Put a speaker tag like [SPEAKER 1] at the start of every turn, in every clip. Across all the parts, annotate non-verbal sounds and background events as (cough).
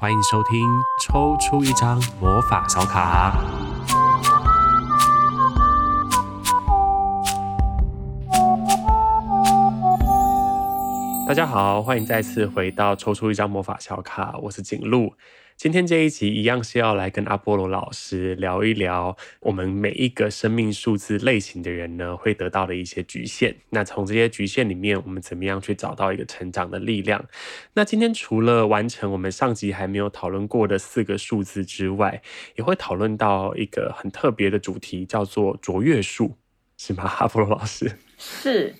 [SPEAKER 1] 欢迎收听抽出一张魔法小卡。大家好，欢迎再次回到抽出一张魔法小卡，我是景禄。今天这一集一样是要来跟阿波罗老师聊一聊我们每一个生命数字类型的人呢，会得到的一些局限。那从这些局限里面，我们怎么样去找到一个成长的力量？那今天除了完成我们上集还没有讨论过的四个数字之外，也会讨论到一个很特别的主题，叫做卓越数，是吗？阿波罗老师？
[SPEAKER 2] 是，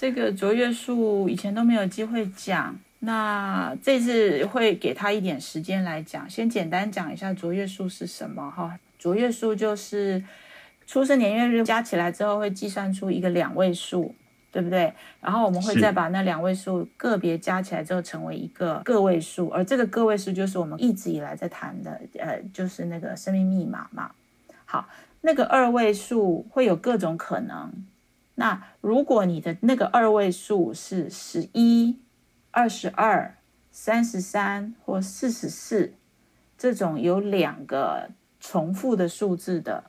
[SPEAKER 2] 这个卓越数以前都没有机会讲。那这次会给他一点时间来讲，先简单讲一下卓越数是什么哈。卓越数就是出生年月日加起来之后会计算出一个两位数，对不对？然后我们会再把那两位数个别加起来之后成为一个个位数，而这个个位数就是我们一直以来在谈的，呃，就是那个生命密码嘛。好，那个二位数会有各种可能。那如果你的那个二位数是十一。二十二、三十三或四十四，这种有两个重复的数字的，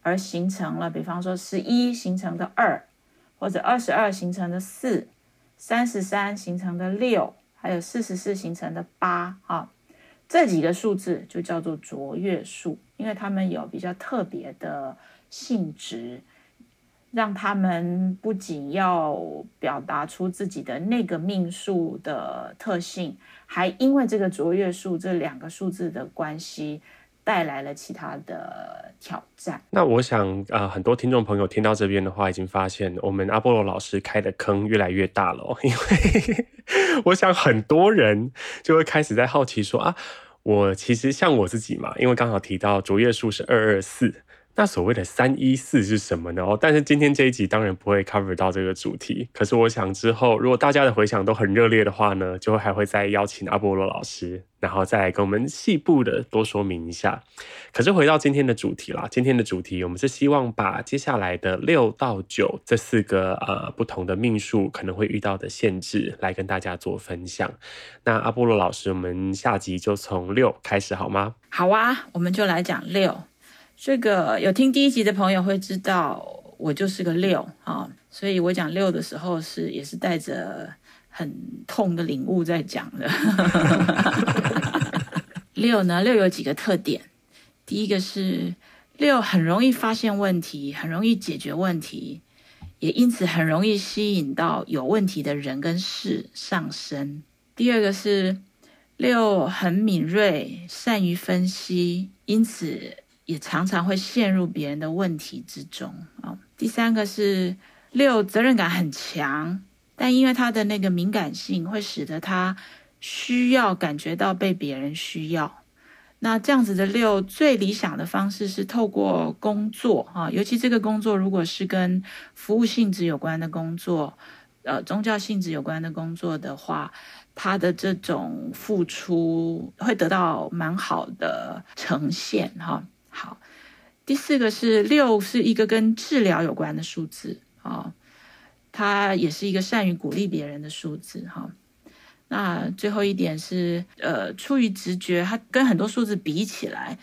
[SPEAKER 2] 而形成了，比方说十一形成的二，或者二十二形成的四，三十三形成的六，还有四十四形成的八，啊，这几个数字就叫做卓越数，因为它们有比较特别的性质。让他们不仅要表达出自己的那个命数的特性，还因为这个卓越数这两个数字的关系，带来了其他的挑战。
[SPEAKER 1] 那我想，呃，很多听众朋友听到这边的话，已经发现我们阿波罗老师开的坑越来越大了，(laughs) 因为我想很多人就会开始在好奇说啊，我其实像我自己嘛，因为刚好提到卓越数是二二四。那所谓的三一四是什么呢？哦，但是今天这一集当然不会 cover 到这个主题。可是我想之后如果大家的回想都很热烈的话呢，就会还会再邀请阿波罗老师，然后再来跟我们细部的多说明一下。可是回到今天的主题啦，今天的主题我们是希望把接下来的六到九这四个呃不同的命数可能会遇到的限制来跟大家做分享。那阿波罗老师，我们下集就从六开始好吗？
[SPEAKER 2] 好啊，我们就来讲六。这个有听第一集的朋友会知道，我就是个六啊，所以我讲六的时候是也是带着很痛的领悟在讲的。(laughs) 六呢，六有几个特点，第一个是六很容易发现问题，很容易解决问题，也因此很容易吸引到有问题的人跟事上身。第二个是六很敏锐，善于分析，因此。也常常会陷入别人的问题之中啊。第三个是六责任感很强，但因为他的那个敏感性，会使得他需要感觉到被别人需要。那这样子的六最理想的方式是透过工作啊，尤其这个工作如果是跟服务性质有关的工作，呃，宗教性质有关的工作的话，他的这种付出会得到蛮好的呈现哈。好，第四个是六，是一个跟治疗有关的数字啊、哦，它也是一个善于鼓励别人的数字哈、哦。那最后一点是，呃，出于直觉，它跟很多数字比起来，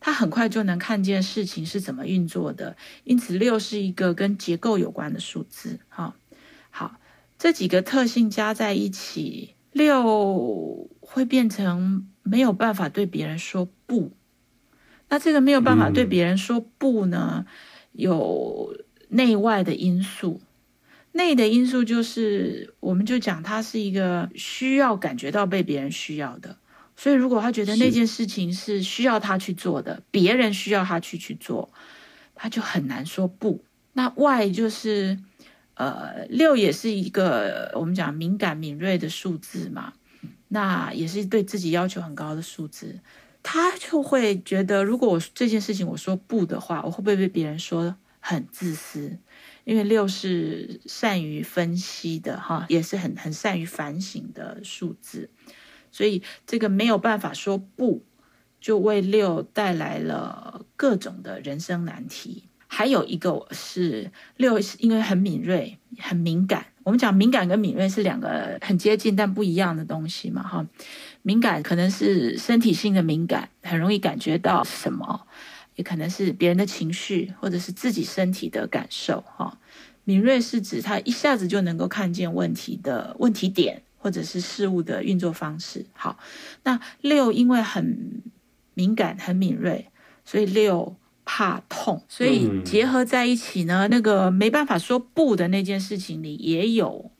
[SPEAKER 2] 它很快就能看见事情是怎么运作的，因此六是一个跟结构有关的数字哈、哦。好，这几个特性加在一起，六会变成没有办法对别人说不。那这个没有办法对别人说不呢？有内外的因素，内的因素就是，我们就讲他是一个需要感觉到被别人需要的，所以如果他觉得那件事情是需要他去做的，别人需要他去去做，他就很难说不。那外就是，呃，六也是一个我们讲敏感敏锐的数字嘛，那也是对自己要求很高的数字。他就会觉得，如果我这件事情我说不的话，我会不会被别人说很自私？因为六是善于分析的哈，也是很很善于反省的数字，所以这个没有办法说不，就为六带来了各种的人生难题。还有一个是六，因为很敏锐、很敏感，我们讲敏感跟敏锐是两个很接近但不一样的东西嘛，哈。敏感可能是身体性的敏感，很容易感觉到什么，也可能是别人的情绪或者是自己身体的感受，哈。敏锐是指他一下子就能够看见问题的问题点，或者是事物的运作方式。好，那六因为很敏感、很敏锐，所以六怕痛，所以结合在一起呢，那个没办法说不的那件事情里也有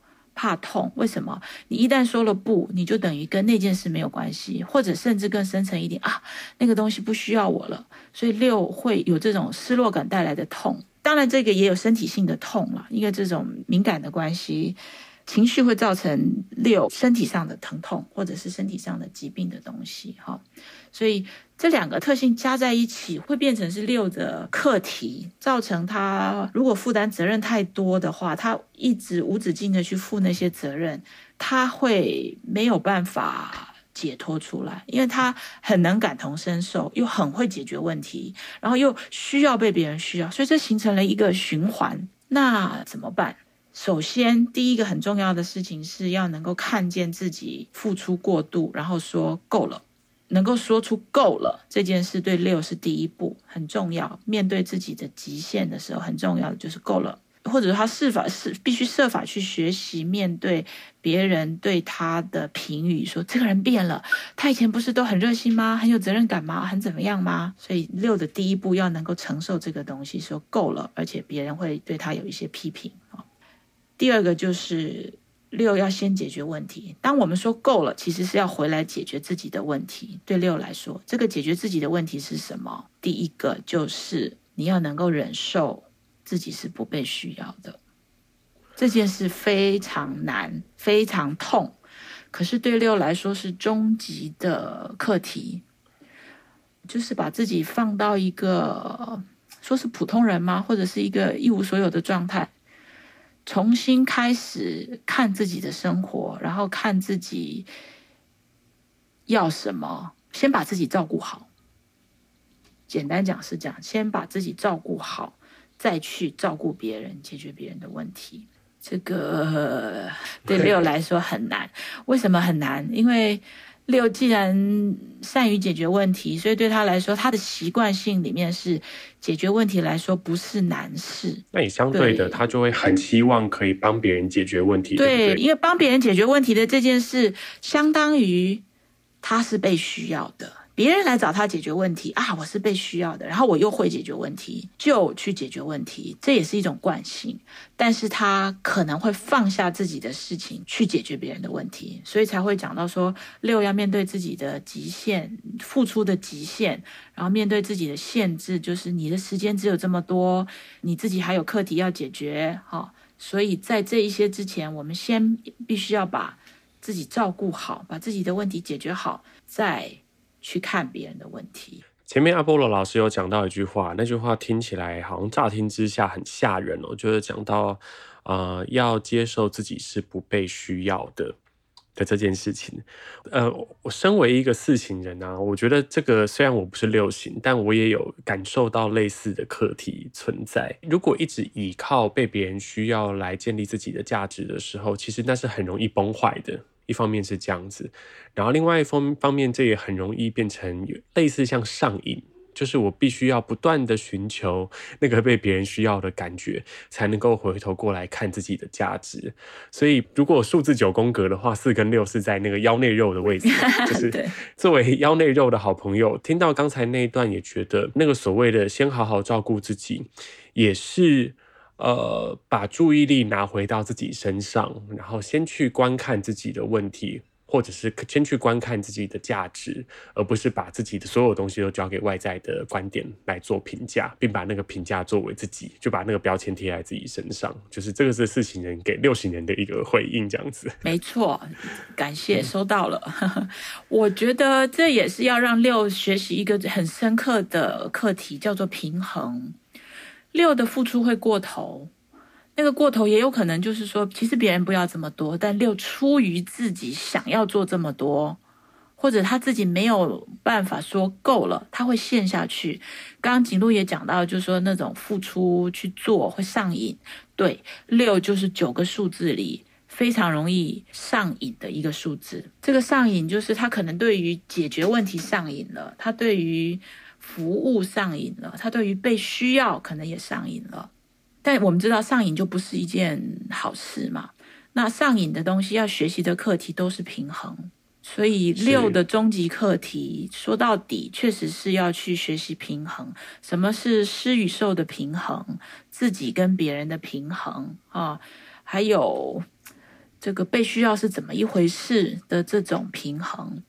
[SPEAKER 2] 怕痛。为什么？你一旦说了不，你就等于跟那件事没有关系，或者甚至更深层一点啊，那个东西不需要我了。所以六会有这种失落感带来的痛。当然，这个也有身体性的痛了，因为这种敏感的关系，情绪会造成六身体上的疼痛，或者是身体上的疾病的东西，哈。所以这两个特性加在一起，会变成是六的课题，造成他如果负担责任太多的话，他一直无止境的去负那些责任，他会没有办法。解脱出来，因为他很能感同身受，又很会解决问题，然后又需要被别人需要，所以这形成了一个循环。那怎么办？首先，第一个很重要的事情是要能够看见自己付出过度，然后说够了，能够说出够了这件事，对六是第一步，很重要。面对自己的极限的时候，很重要的就是够了。或者他设法是必须设法去学习面对别人对他的评语，说这个人变了，他以前不是都很热心吗？很有责任感吗？很怎么样吗？所以六的第一步要能够承受这个东西，说够了，而且别人会对他有一些批评啊。第二个就是六要先解决问题。当我们说够了，其实是要回来解决自己的问题。对六来说，这个解决自己的问题是什么？第一个就是你要能够忍受。自己是不被需要的，这件事非常难，非常痛，可是对六来说是终极的课题，就是把自己放到一个说是普通人吗？或者是一个一无所有的状态，重新开始看自己的生活，然后看自己要什么，先把自己照顾好。简单讲是这样，先把自己照顾好。再去照顾别人，解决别人的问题，这个对六来说很难。为什么很难？因为六既然善于解决问题，所以对他来说，他的习惯性里面是解决问题来说不是难事。
[SPEAKER 1] 那也相对的，对他就会很希望可以帮别人解决问题。
[SPEAKER 2] 对，
[SPEAKER 1] 对对，
[SPEAKER 2] 因为帮别人解决问题的这件事，相当于他是被需要的。别人来找他解决问题啊，我是被需要的，然后我又会解决问题，就去解决问题，这也是一种惯性。但是他可能会放下自己的事情去解决别人的问题，所以才会讲到说六要面对自己的极限，付出的极限，然后面对自己的限制，就是你的时间只有这么多，你自己还有课题要解决，哈。所以在这一些之前，我们先必须要把自己照顾好，把自己的问题解决好，再。去看别人的问题。
[SPEAKER 1] 前面阿波罗老师有讲到一句话，那句话听起来好像乍听之下很吓人哦，就是讲到，呃，要接受自己是不被需要的的这件事情。呃，我身为一个四型人啊，我觉得这个虽然我不是六型，但我也有感受到类似的课题存在。如果一直依靠被别人需要来建立自己的价值的时候，其实那是很容易崩坏的。一方面是这样子，然后另外一方方面，这也很容易变成类似像上瘾，就是我必须要不断的寻求那个被别人需要的感觉，才能够回头过来看自己的价值。所以，如果数字九宫格的话，四跟六是在那个腰内肉的位置，就是作为腰内肉的好朋友，听到刚才那一段，也觉得那个所谓的先好好照顾自己，也是。呃，把注意力拿回到自己身上，然后先去观看自己的问题，或者是先去观看自己的价值，而不是把自己的所有东西都交给外在的观点来做评价，并把那个评价作为自己，就把那个标签贴在自己身上。就是这个是四行人给六行人的一个回应，这样子。(laughs)
[SPEAKER 2] 没错，感谢收到了。(laughs) 我觉得这也是要让六学习一个很深刻的课题，叫做平衡。六的付出会过头，那个过头也有可能就是说，其实别人不要这么多，但六出于自己想要做这么多，或者他自己没有办法说够了，他会陷下去。刚刚景路也讲到，就是说那种付出去做会上瘾。对，六就是九个数字里非常容易上瘾的一个数字。这个上瘾就是他可能对于解决问题上瘾了，他对于服务上瘾了，他对于被需要可能也上瘾了。但我们知道上瘾就不是一件好事嘛。那上瘾的东西要学习的课题都是平衡。所以六的终极课题说到底，确实是要去学习平衡。什么是施与受的平衡？自己跟别人的平衡啊，还有这个被需要是怎么一回事的这种平衡。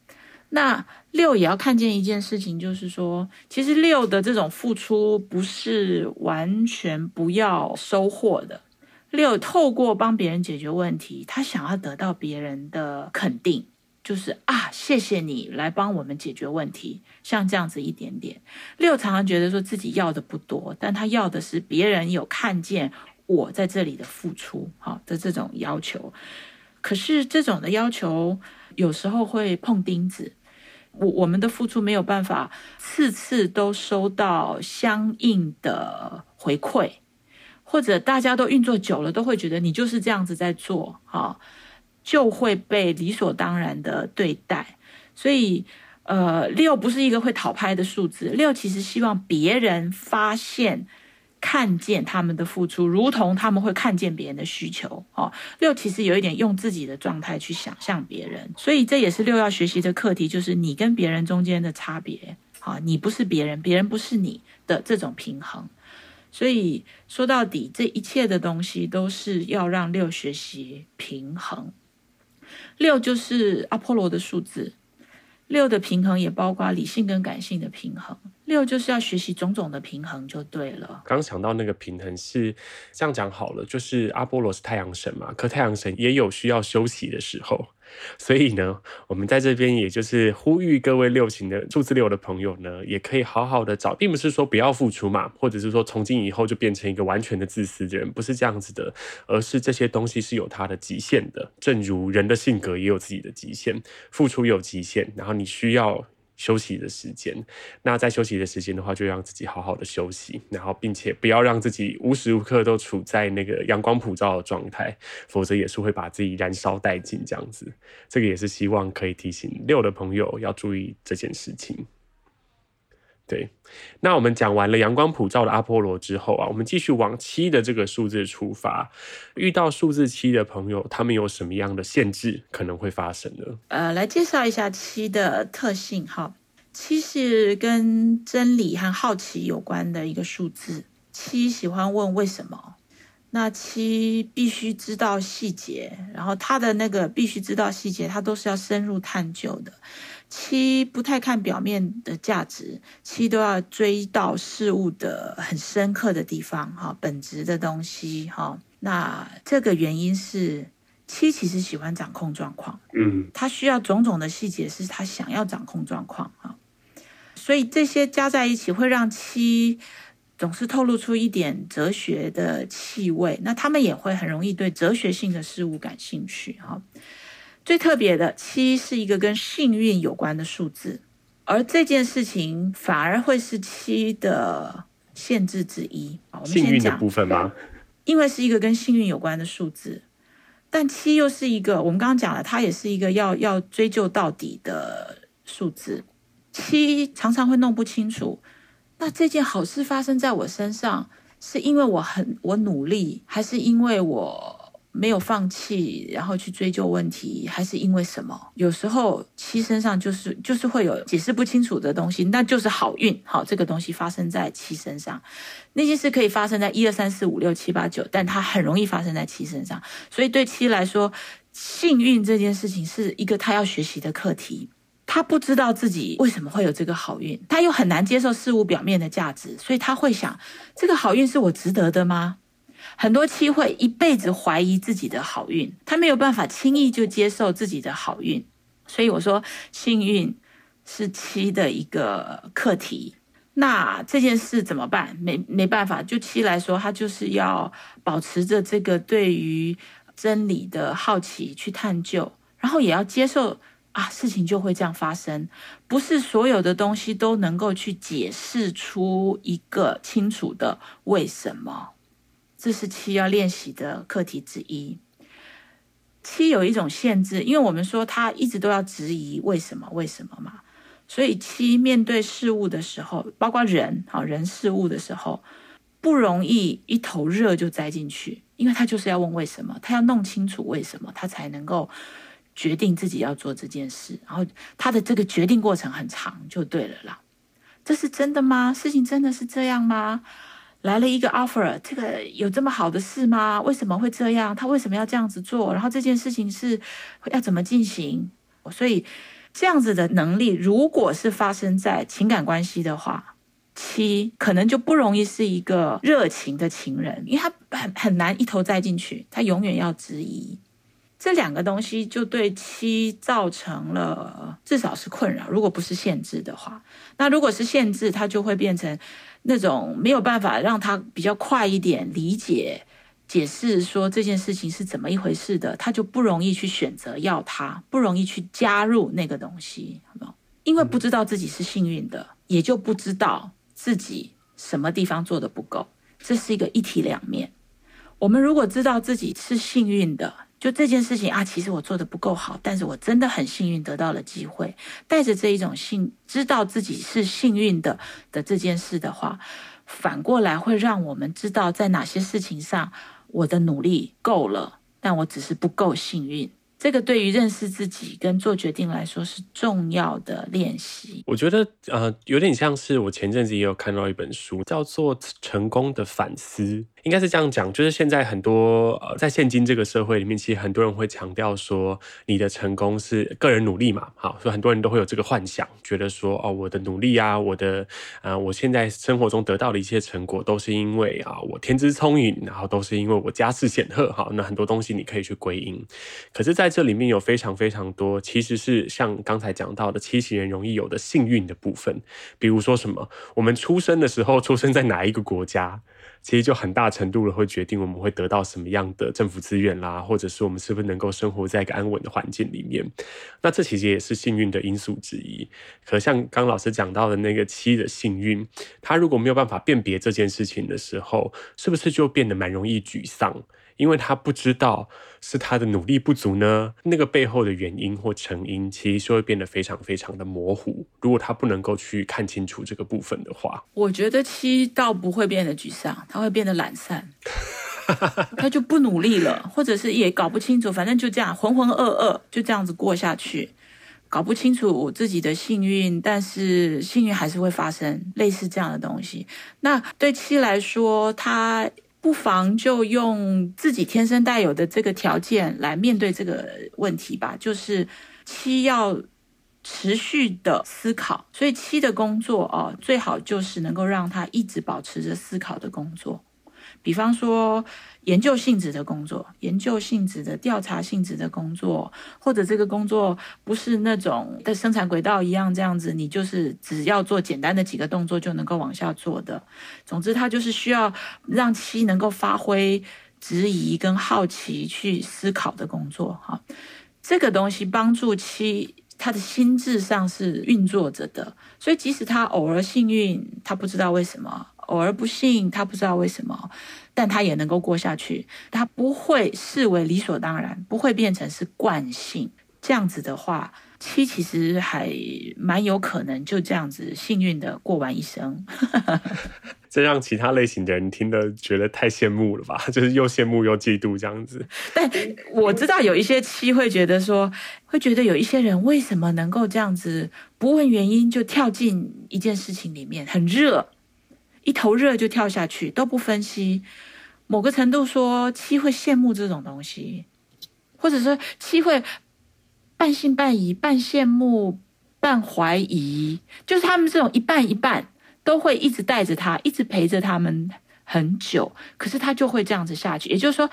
[SPEAKER 2] 那六也要看见一件事情，就是说，其实六的这种付出不是完全不要收获的。六透过帮别人解决问题，他想要得到别人的肯定。就是啊，谢谢你来帮我们解决问题，像这样子一点点。六常常觉得说自己要的不多，但他要的是别人有看见我在这里的付出，好的这种要求。可是这种的要求有时候会碰钉子，我我们的付出没有办法次次都收到相应的回馈，或者大家都运作久了都会觉得你就是这样子在做，哈。就会被理所当然的对待，所以，呃，六不是一个会讨拍的数字。六其实希望别人发现、看见他们的付出，如同他们会看见别人的需求。哦，六其实有一点用自己的状态去想象别人，所以这也是六要学习的课题，就是你跟别人中间的差别。啊，你不是别人，别人不是你的这种平衡。所以说到底，这一切的东西都是要让六学习平衡。六就是阿波罗的数字，六的平衡也包括理性跟感性的平衡。六就是要学习种种的平衡就对了。
[SPEAKER 1] 刚想到那个平衡是这样讲好了，就是阿波罗是太阳神嘛，可太阳神也有需要休息的时候。所以呢，我们在这边也就是呼吁各位六型的数字六的朋友呢，也可以好好的找，并不是说不要付出嘛，或者是说从今以后就变成一个完全的自私的人，不是这样子的，而是这些东西是有它的极限的，正如人的性格也有自己的极限，付出有极限，然后你需要。休息的时间，那在休息的时间的话，就让自己好好的休息，然后并且不要让自己无时无刻都处在那个阳光普照的状态，否则也是会把自己燃烧殆尽这样子。这个也是希望可以提醒六的朋友要注意这件事情。对，那我们讲完了阳光普照的阿波罗之后啊，我们继续往七的这个数字出发。遇到数字七的朋友，他们有什么样的限制可能会发生呢？
[SPEAKER 2] 呃，来介绍一下七的特性哈。七是跟真理和好奇有关的一个数字。七喜欢问为什么，那七必须知道细节，然后他的那个必须知道细节，他都是要深入探究的。七不太看表面的价值，七都要追到事物的很深刻的地方，哈，本质的东西，哈。那这个原因是七其实喜欢掌控状况，嗯，他需要种种的细节，是他想要掌控状况，哈。所以这些加在一起，会让七总是透露出一点哲学的气味。那他们也会很容易对哲学性的事物感兴趣，哈。最特别的七是一个跟幸运有关的数字，而这件事情反而会是七的限制之一。我
[SPEAKER 1] 幸运的部分吗？
[SPEAKER 2] 因为是一个跟幸运有关的数字，但七又是一个我们刚刚讲了，它也是一个要要追究到底的数字。七常常会弄不清楚，那这件好事发生在我身上，是因为我很我努力，还是因为我？没有放弃，然后去追究问题，还是因为什么？有时候七身上就是就是会有解释不清楚的东西，那就是好运。好，这个东西发生在七身上，那件事可以发生在一二三四五六七八九，但它很容易发生在七身上。所以对七来说，幸运这件事情是一个他要学习的课题。他不知道自己为什么会有这个好运，他又很难接受事物表面的价值，所以他会想：这个好运是我值得的吗？很多七会一辈子怀疑自己的好运，他没有办法轻易就接受自己的好运，所以我说幸运是七的一个课题。那这件事怎么办？没没办法，就七来说，他就是要保持着这个对于真理的好奇去探究，然后也要接受啊，事情就会这样发生，不是所有的东西都能够去解释出一个清楚的为什么。这是七要练习的课题之一。七有一种限制，因为我们说他一直都要质疑为什么为什么嘛，所以七面对事物的时候，包括人啊人事物的时候，不容易一头热就栽进去，因为他就是要问为什么，他要弄清楚为什么，他才能够决定自己要做这件事，然后他的这个决定过程很长，就对了啦。这是真的吗？事情真的是这样吗？来了一个 offer，这个有这么好的事吗？为什么会这样？他为什么要这样子做？然后这件事情是要怎么进行？所以这样子的能力，如果是发生在情感关系的话，七可能就不容易是一个热情的情人，因为他很很难一头栽进去，他永远要质疑。这两个东西就对七造成了至少是困扰，如果不是限制的话，那如果是限制，它就会变成那种没有办法让他比较快一点理解、解释说这件事情是怎么一回事的，他就不容易去选择要他，不容易去加入那个东西，好不好？因为不知道自己是幸运的，也就不知道自己什么地方做得不够，这是一个一体两面。我们如果知道自己是幸运的，就这件事情啊，其实我做的不够好，但是我真的很幸运得到了机会。带着这一种幸，知道自己是幸运的的这件事的话，反过来会让我们知道在哪些事情上我的努力够了，但我只是不够幸运。这个对于认识自己跟做决定来说是重要的练习。
[SPEAKER 1] 我觉得呃，有点像是我前阵子也有看到一本书，叫做《成功的反思》。应该是这样讲，就是现在很多呃，在现今这个社会里面，其实很多人会强调说，你的成功是个人努力嘛，好，所以很多人都会有这个幻想，觉得说，哦，我的努力啊，我的呃，我现在生活中得到的一些成果，都是因为啊，我天资聪颖，然后都是因为我家世显赫，好，那很多东西你可以去归因。可是，在这里面有非常非常多，其实是像刚才讲到的七型人容易有的幸运的部分，比如说什么，我们出生的时候出生在哪一个国家？其实就很大程度了会决定我们会得到什么样的政府资源啦，或者是我们是不是能够生活在一个安稳的环境里面。那这其实也是幸运的因素之一。可像刚老师讲到的那个七的幸运，他如果没有办法辨别这件事情的时候，是不是就变得蛮容易沮丧？因为他不知道是他的努力不足呢，那个背后的原因或成因，其实就会变得非常非常的模糊。如果他不能够去看清楚这个部分的话，
[SPEAKER 2] 我觉得七倒不会变得沮丧，他会变得懒散，他就不努力了，或者是也搞不清楚，反正就这样浑浑噩噩就这样子过下去，搞不清楚我自己的幸运，但是幸运还是会发生，类似这样的东西。那对七来说，他。不妨就用自己天生带有的这个条件来面对这个问题吧。就是七要持续的思考，所以七的工作哦，最好就是能够让他一直保持着思考的工作。比方说，研究性质的工作，研究性质的调查性质的工作，或者这个工作不是那种的生产轨道一样这样子，你就是只要做简单的几个动作就能够往下做的。总之，它就是需要让七能够发挥质疑跟好奇去思考的工作。哈，这个东西帮助七，他的心智上是运作着的，所以即使他偶尔幸运，他不知道为什么。偶尔不幸，他不知道为什么，但他也能够过下去。他不会视为理所当然，不会变成是惯性。这样子的话，七其实还蛮有可能就这样子幸运的过完一生。(laughs)
[SPEAKER 1] 这让其他类型的人听得觉得太羡慕了吧？(laughs) 就是又羡慕又嫉妒这样子。
[SPEAKER 2] 但我知道有一些七会觉得说，会觉得有一些人为什么能够这样子不问原因就跳进一件事情里面，很热。一头热就跳下去，都不分析。某个程度说，七会羡慕这种东西，或者说七会半信半疑、半羡慕、半怀疑，就是他们这种一半一半，都会一直带着他，一直陪着他们很久。可是他就会这样子下去，也就是说，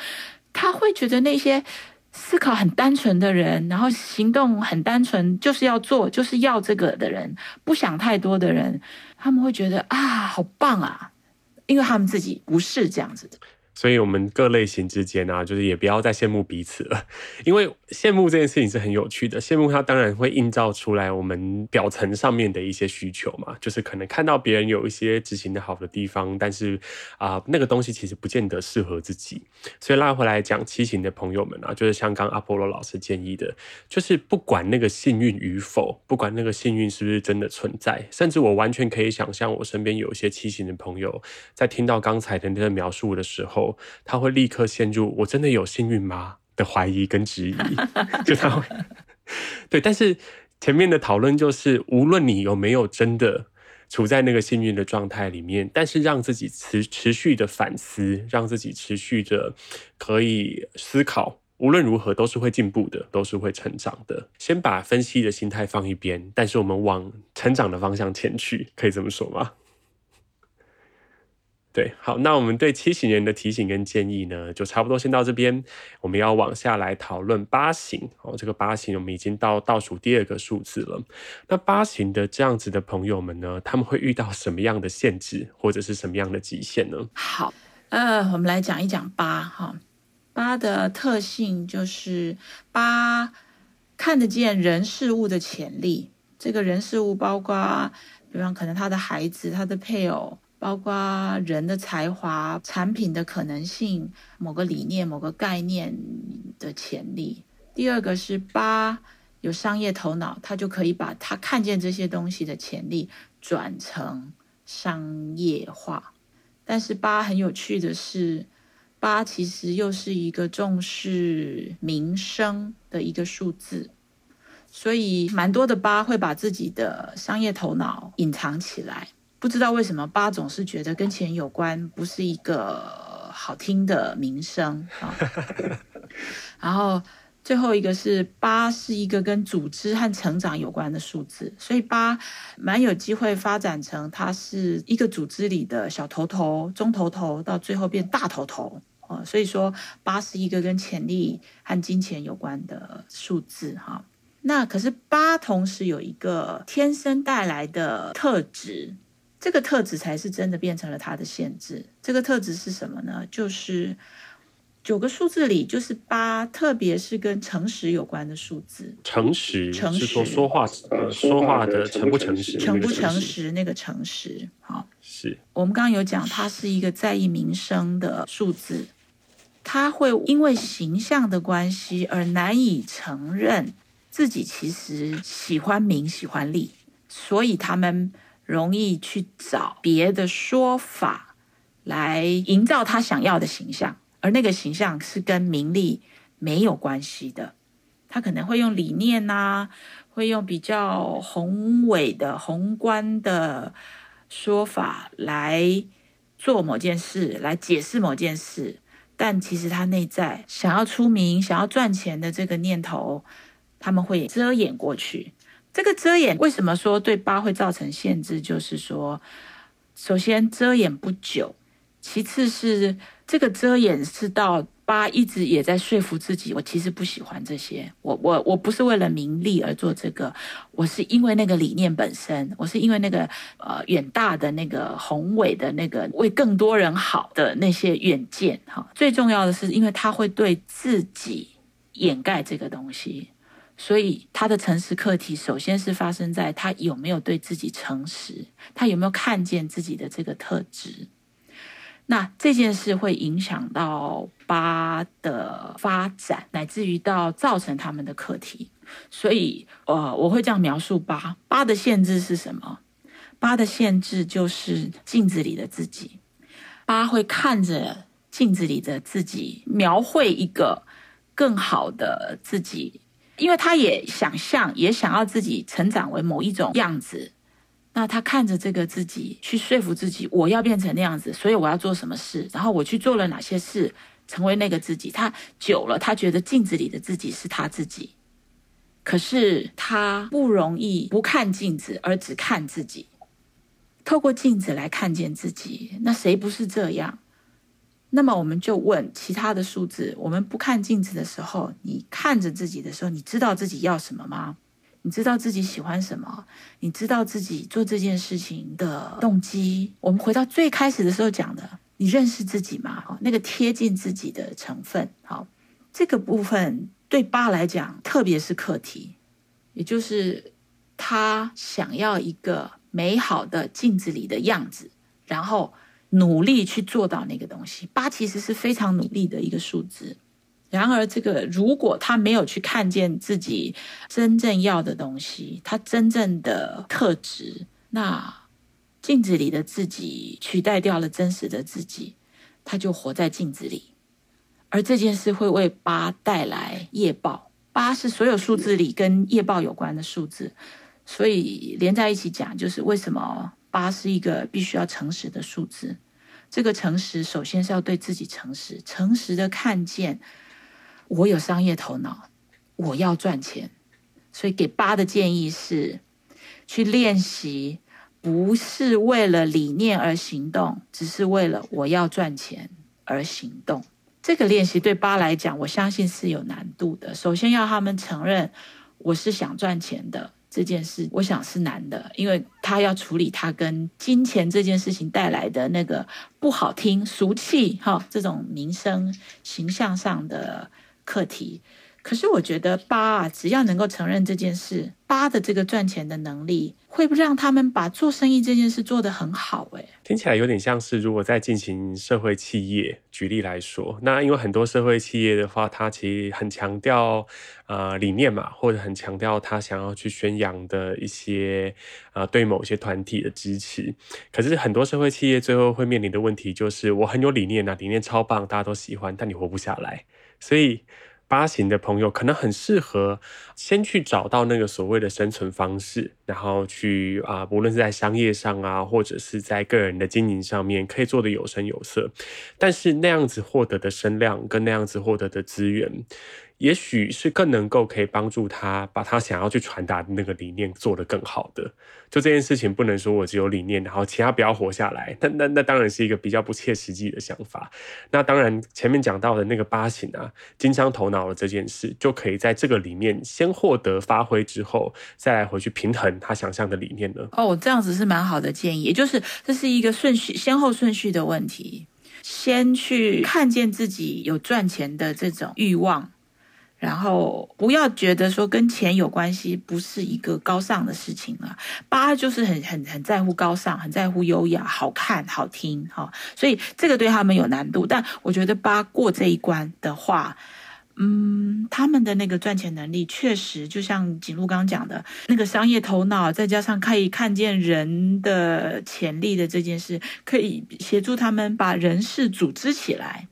[SPEAKER 2] 他会觉得那些。思考很单纯的人，然后行动很单纯，就是要做，就是要这个的人，不想太多的人，他们会觉得啊，好棒啊，因为他们自己不是这样子的。
[SPEAKER 1] 所以，我们各类型之间啊，就是也不要再羡慕彼此了，(laughs) 因为羡慕这件事情是很有趣的。羡慕它当然会映照出来我们表层上面的一些需求嘛，就是可能看到别人有一些执行的好的地方，但是啊、那个东西其实不见得适合自己。所以拉回来讲，七型的朋友们啊，就是像刚阿波罗老师建议的，就是不管那个幸运与否，不管那个幸运是不是真的存在，甚至我完全可以想象，我身边有一些七型的朋友，在听到刚才的那个描述的时候。他会立刻陷入“我真的有幸运吗”的怀疑跟质疑，(laughs) 就他会对。但是前面的讨论就是，无论你有没有真的处在那个幸运的状态里面，但是让自己持持续的反思，让自己持续的可以思考，无论如何都是会进步的，都是会成长的。先把分析的心态放一边，但是我们往成长的方向前去，可以这么说吗？对，好，那我们对七型人的提醒跟建议呢，就差不多先到这边。我们要往下来讨论八型哦，这个八型我们已经到倒数第二个数字了。那八型的这样子的朋友们呢，他们会遇到什么样的限制，或者是什么样的极限呢？
[SPEAKER 2] 好，呃，我们来讲一讲八哈。八的特性就是八看得见人事物的潜力，这个人事物包括，比方可能他的孩子、他的配偶。包括人的才华、产品的可能性、某个理念、某个概念的潜力。第二个是八有商业头脑，他就可以把他看见这些东西的潜力转成商业化。但是八很有趣的是，八其实又是一个重视民生的一个数字，所以蛮多的八会把自己的商业头脑隐藏起来。不知道为什么八总是觉得跟钱有关，不是一个好听的名声啊。(laughs) 然后最后一个是八是一个跟组织和成长有关的数字，所以八蛮有机会发展成它是一个组织里的小头头、中头头，到最后变大头头啊。所以说八是一个跟潜力和金钱有关的数字哈。那可是八同时有一个天生带来的特质。这个特质才是真的变成了它的限制。这个特质是什么呢？就是九个数字里，就是八，特别是跟诚实有关的数字。
[SPEAKER 1] 诚实，诚实是说说话，呃，说话的诚不诚实？诚不诚实？那个诚实，好，是我们刚刚有讲，它是一个在意名声的数字，他会因为形象的关系而难以承认自己其实喜欢名、喜欢利，所以他们。容易去找别的说法来营造他想要的形象，而那个形象是跟名利没有关系的。他可能会用理念呐、啊，会用比较宏伟的、宏观的说法来做某件事，来解释某件事。但其实他内在想要出名、想要赚钱的这个念头，他们会遮掩过去。这个遮掩为什么说对八会造成限制？就是说，首先遮掩不久，其次是这个遮掩是到八一直也在说服自己，我其实不喜欢这些，我我我不是为了名利而做这个，我是因为那个理念本身，我是因为那个呃远大的那个宏伟的那个为更多人好的那些远见哈。最重要的是，因为他会对自己掩盖这个东西。所以他的诚实课题，首先是发生在他有没有对自己诚实，他有没有看见自己的这个特质。那这件事会影响到八的发展，乃至于到造成他们的课题。所以，呃，我会这样描述八。八的限制是什么？八的限制就是镜子里的自己。八会看着镜子里的自己，描绘一个更好的自己。因为他也想象，也想要自己成长为某一种样子，那他看着这个自己，去说服自己，我要变成那样子，所以我要做什么事，然后我去做了哪些事，成为那个自己。他久了，他觉得镜子里的自己是他自己，可是他不容易不看镜子，而只看自己，透过镜子来看见自己。那谁不是这样？那么我们就问其他的数字：我们不看镜子的时候，你看着自己的时候，你知道自己要什么吗？你知道自己喜欢什么？你知道自己做这件事情的动机？我们回到最开始的时候讲的，
[SPEAKER 2] 你认识自己吗？那个贴近自己的成分，好，这个部分对八来讲，特别是课题，也就是他想要一个美好的镜子里的样子，然后努力去做到那个东西。八其实是非常努力的一个数字。然而，这个如果他没有去看见自己真正要的东西，他真正的特质，那镜子里的自己取代掉了真实的自己，他就活在镜子里。而这件事会为八带来业报。八是所有数字里跟业报有关的数字，所以连在一起讲，就是为什么八是一个必须要诚实的数字。这个诚实，首先是要对自己诚实，诚实的看见。我有商业头脑，我要赚钱，所以给八的建议是，去练习，不是为了理念而行动，只是为了我要赚钱而行动。这个练习对八来讲，我相信是有难度的。首先要他们承认我是想赚钱的这件事，我想是难的，因为他要处理他跟金钱这件事情带来的那个不好听、俗气哈这种名声形象上的。课题，可是我觉得八啊，只要能够承认这件事，八的这个赚钱的能力，会不让他们把做生意这件事做得很好。诶，
[SPEAKER 1] 听起来有点像是如果在进行社会企业，举例来说，那因为很多社会企业的话，它其实很强调呃理念嘛，或者很强调他想要去宣扬的一些呃对某些团体的支持。可是很多社会企业最后会面临的问题就是，我很有理念啊，理念超棒，大家都喜欢，但你活不下来。所以八型的朋友可能很适合先去找到那个所谓的生存方式，然后去啊，无论是在商业上啊，或者是在个人的经营上面，可以做得有声有色。但是那样子获得的声量跟那样子获得的资源，也许是更能够可以帮助他把他想要去传达的那个理念做得更好的。就这件事情不能说我只有理念，然后其他不要活下来。那那那当然是一个比较不切实际的想法。那当然前面讲到的那个八型啊，金枪头脑的这件事，就可以在这个里面先获得发挥之后，再来回去平衡他想象的理念呢。
[SPEAKER 2] 哦，这样子是蛮好的建议，也就是这是一个顺序先后顺序的问题，先去看见自己有赚钱的这种欲望。然后不要觉得说跟钱有关系不是一个高尚的事情了。八就是很很很在乎高尚，很在乎优雅、好看、好听，哈。所以这个对他们有难度。但我觉得八过这一关的话，嗯，他们的那个赚钱能力确实就像景路刚讲的，那个商业头脑，再加上可以看见人的潜力的这件事，可以协助他们把人事组织起来。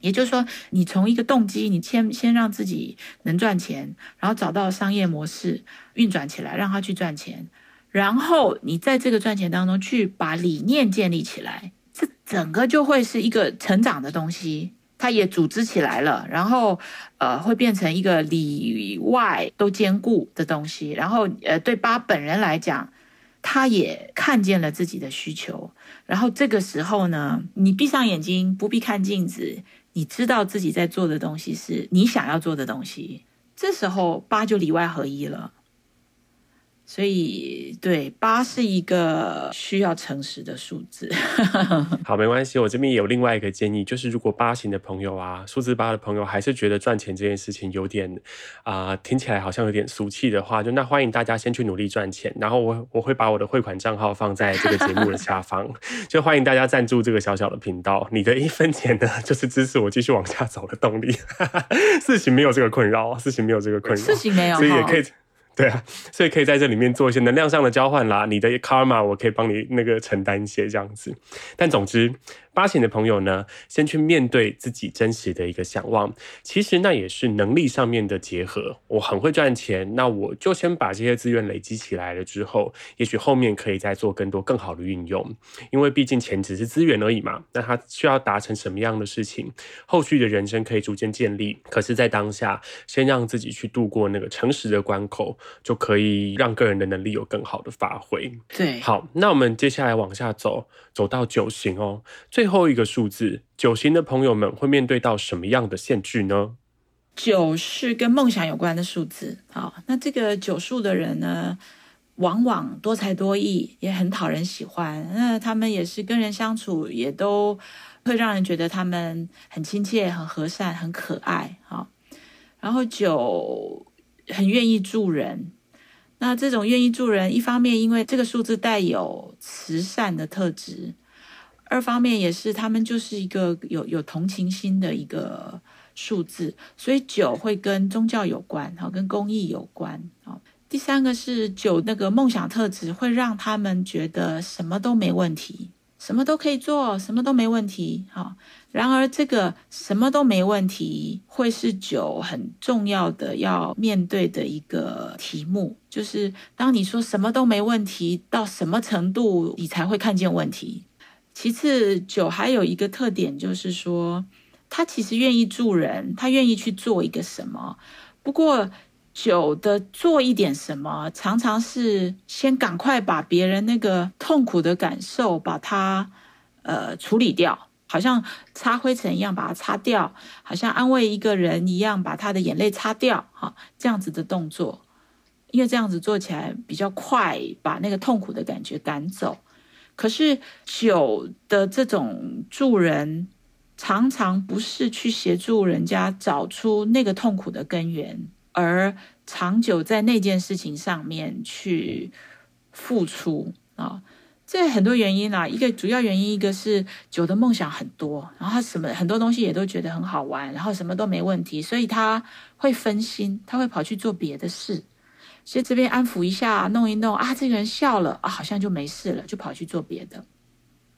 [SPEAKER 2] 也就是说，你从一个动机，你先先让自己能赚钱，然后找到商业模式运转起来，让他去赚钱，然后你在这个赚钱当中去把理念建立起来，这整个就会是一个成长的东西，它也组织起来了，然后呃会变成一个里外都兼顾的东西，然后呃对八本人来讲，他也看见了自己的需求，然后这个时候呢，你闭上眼睛，不必看镜子。你知道自己在做的东西是你想要做的东西，这时候八就里外合一了。所以，对，八是一个需要诚实的数字。(laughs)
[SPEAKER 1] 好，没关系，我这边也有另外一个建议，就是如果八型的朋友啊，数字八的朋友还是觉得赚钱这件事情有点啊、呃，听起来好像有点俗气的话，就那欢迎大家先去努力赚钱，然后我我会把我的汇款账号放在这个节目的下方，(laughs) 就欢迎大家赞助这个小小的频道，你的一分钱呢，就是支持我继续往下走的动力。(laughs) 事情没有这个困扰，事情没有这个困扰，
[SPEAKER 2] 事情没有，
[SPEAKER 1] 所以也可以。对啊，所以可以在这里面做一些能量上的交换啦。你的卡玛我可以帮你那个承担一些这样子，但总之。八型的朋友呢，先去面对自己真实的一个想望，其实那也是能力上面的结合。我很会赚钱，那我就先把这些资源累积起来了之后，也许后面可以再做更多更好的运用。因为毕竟钱只是资源而已嘛，那他需要达成什么样的事情，后续的人生可以逐渐建立。可是，在当下，先让自己去度过那个诚实的关口，就可以让个人的能力有更好的发挥。
[SPEAKER 2] 对，
[SPEAKER 1] 好，那我们接下来往下走，走到九型哦。最最后一个数字九型的朋友们会面对到什么样的限制呢？
[SPEAKER 2] 九是跟梦想有关的数字。好，那这个九数的人呢，往往多才多艺，也很讨人喜欢。那他们也是跟人相处，也都会让人觉得他们很亲切、很和善、很可爱。哈，然后九很愿意助人。那这种愿意助人，一方面因为这个数字带有慈善的特质，二方面也是他们就是一个有有同情心的一个数字，所以九会跟宗教有关，哈，跟公益有关，啊。第三个是九那个梦想特质，会让他们觉得什么都没问题，什么都可以做，什么都没问题，哈。然而，这个什么都没问题，会是九很重要的要面对的一个题目，就是当你说什么都没问题，到什么程度你才会看见问题？其次，酒还有一个特点，就是说他其实愿意助人，他愿意去做一个什么。不过，酒的做一点什么，常常是先赶快把别人那个痛苦的感受把它呃处理掉。好像擦灰尘一样把它擦掉，好像安慰一个人一样把他的眼泪擦掉，哈，这样子的动作，因为这样子做起来比较快，把那个痛苦的感觉赶走。可是酒的这种助人，常常不是去协助人家找出那个痛苦的根源，而长久在那件事情上面去付出啊。这很多原因啦，一个主要原因，一个是酒的梦想很多，然后他什么很多东西也都觉得很好玩，然后什么都没问题，所以他会分心，他会跑去做别的事，所以这边安抚一下，弄一弄啊，这个人笑了啊，好像就没事了，就跑去做别的。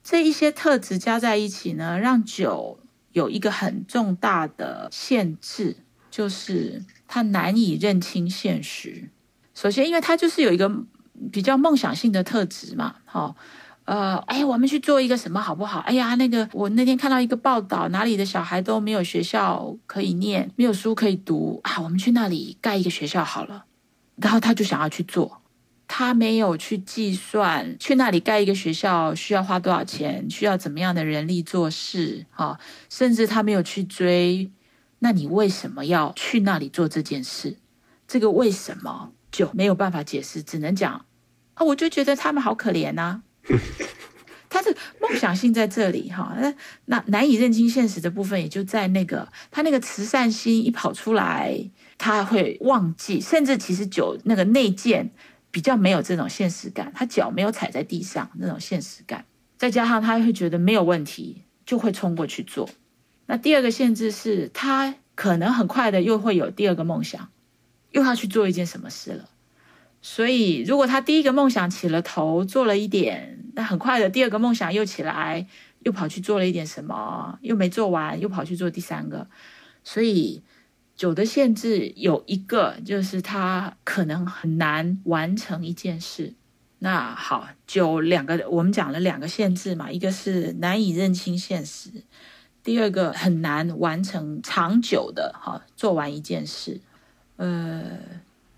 [SPEAKER 2] 这一些特质加在一起呢，让九有一个很重大的限制，就是他难以认清现实。首先，因为他就是有一个。比较梦想性的特质嘛，好，呃，哎，我们去做一个什么好不好？哎呀，那个我那天看到一个报道，哪里的小孩都没有学校可以念，没有书可以读啊，我们去那里盖一个学校好了。然后他就想要去做，他没有去计算去那里盖一个学校需要花多少钱，需要怎么样的人力做事，哈，甚至他没有去追，那你为什么要去那里做这件事？这个为什么就没有办法解释，只能讲。啊，我就觉得他们好可怜呐、啊。(laughs) 他的梦想性在这里哈，那那难以认清现实的部分，也就在那个他那个慈善心一跑出来，他会忘记，甚至其实九那个内建比较没有这种现实感，他脚没有踩在地上那种现实感，再加上他会觉得没有问题，就会冲过去做。那第二个限制是他可能很快的又会有第二个梦想，又要去做一件什么事了。所以，如果他第一个梦想起了头，做了一点，那很快的第二个梦想又起来，又跑去做了一点什么，又没做完，又跑去做第三个。所以，九的限制有一个，就是他可能很难完成一件事。那好，九两个，我们讲了两个限制嘛，一个是难以认清现实，第二个很难完成长久的哈做完一件事，呃。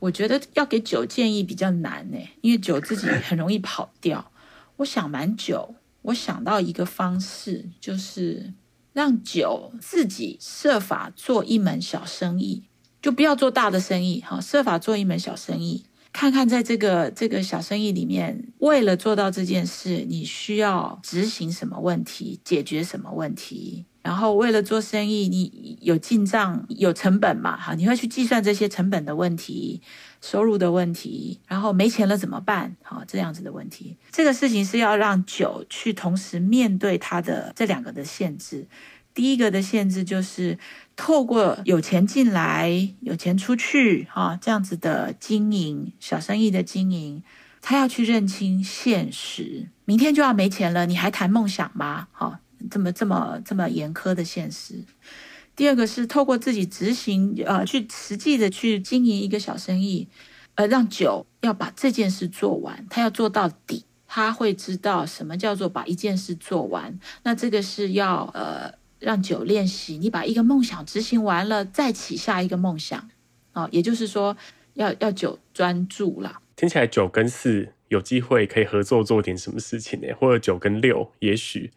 [SPEAKER 2] 我觉得要给九建议比较难呢，因为九自己很容易跑掉。我想蛮久，我想到一个方式，就是让九自己设法做一门小生意，就不要做大的生意，哈，设法做一门小生意，看看在这个这个小生意里面，为了做到这件事，你需要执行什么问题，解决什么问题。然后为了做生意，你有进账、有成本嘛？哈，你会去计算这些成本的问题、收入的问题，然后没钱了怎么办？哈，这样子的问题，这个事情是要让九去同时面对它的这两个的限制。第一个的限制就是透过有钱进来、有钱出去，哈，这样子的经营小生意的经营，他要去认清现实。明天就要没钱了，你还谈梦想吗？哈。这么这么这么严苛的现实。第二个是透过自己执行，呃，去实际的去经营一个小生意，呃，让九要把这件事做完，他要做到底，他会知道什么叫做把一件事做完。那这个是要呃让九练习，你把一个梦想执行完了，再起下一个梦想，啊、哦，也就是说要要九专注了。
[SPEAKER 1] 听起来九跟四有机会可以合作做点什么事情呢？或者九跟六也许。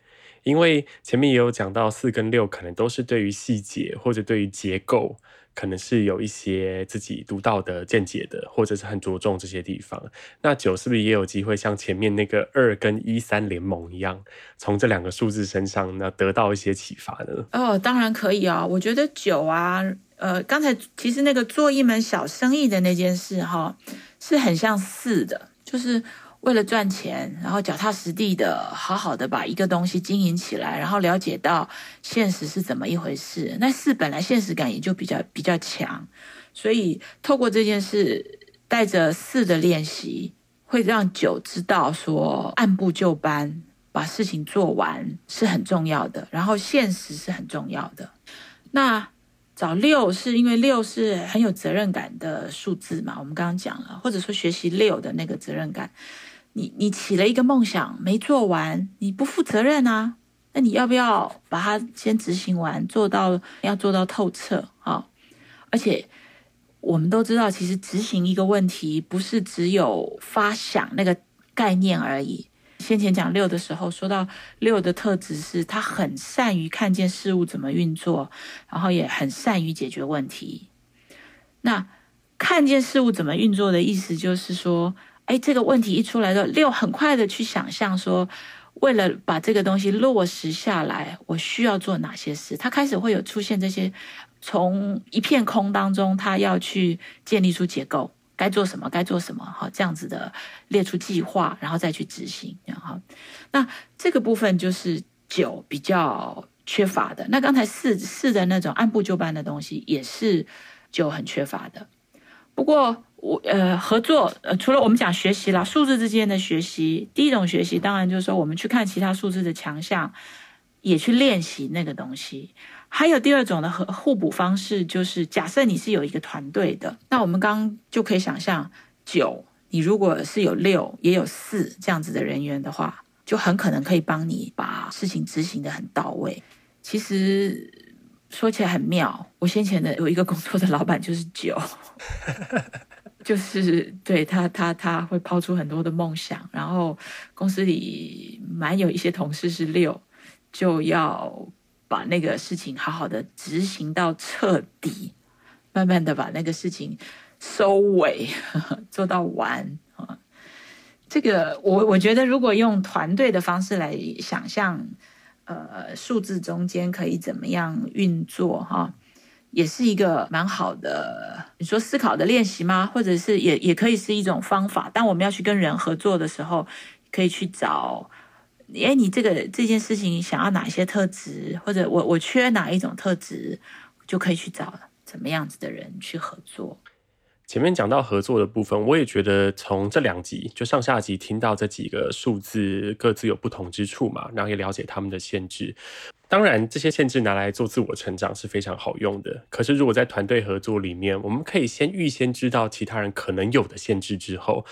[SPEAKER 1] 因为前面也有讲到，四跟六可能都是对于细节或者对于结构可能是有一些自己独到的见解的，或者是很着重这些地方。那九是不是也有机会像前面那个二跟一三联盟一样，从这两个数字身上呢得到一些启发呢？
[SPEAKER 2] 哦，当然可以啊！我觉得九啊，呃，刚才其实那个做一门小生意的那件事哈，是很像四的，就是。为了赚钱，然后脚踏实地的，好好的把一个东西经营起来，然后了解到现实是怎么一回事。那四本来现实感也就比较比较强，所以透过这件事，带着四的练习，会让九知道说按部就班把事情做完是很重要的，然后现实是很重要的。那找六是因为六是很有责任感的数字嘛，我们刚刚讲了，或者说学习六的那个责任感。你你起了一个梦想没做完，你不负责任啊？那你要不要把它先执行完，做到要做到透彻啊？而且我们都知道，其实执行一个问题不是只有发想那个概念而已。先前讲六的时候，说到六的特质是，他很善于看见事物怎么运作，然后也很善于解决问题。那看见事物怎么运作的意思，就是说。哎，这个问题一出来的时候，六很快的去想象说，为了把这个东西落实下来，我需要做哪些事？他开始会有出现这些，从一片空当中，他要去建立出结构，该做什么，该做什么，哈，这样子的列出计划，然后再去执行，然后，那这个部分就是九比较缺乏的。那刚才四四的那种按部就班的东西，也是九很缺乏的。不过。我呃合作呃除了我们讲学习啦，数字之间的学习，第一种学习当然就是说我们去看其他数字的强项，也去练习那个东西。还有第二种的和互补方式，就是假设你是有一个团队的，那我们刚就可以想象，九你如果是有六也有四这样子的人员的话，就很可能可以帮你把事情执行得很到位。其实说起来很妙，我先前的有一个工作的老板就是九。就是对他，他他会抛出很多的梦想，然后公司里蛮有一些同事是六，就要把那个事情好好的执行到彻底，慢慢的把那个事情收尾，做到完啊。这个我我觉得，如果用团队的方式来想象，呃，数字中间可以怎么样运作哈？也是一个蛮好的，你说思考的练习吗？或者是也也可以是一种方法。当我们要去跟人合作的时候，可以去找，哎，你这个这件事情想要哪些特质，或者我我缺哪一种特质，就可以去找怎么样子的人去合作。
[SPEAKER 1] 前面讲到合作的部分，我也觉得从这两集就上下集听到这几个数字各自有不同之处嘛，然后也了解他们的限制。当然，这些限制拿来做自我成长是非常好用的。可是，如果在团队合作里面，我们可以先预先知道其他人可能有的限制之后，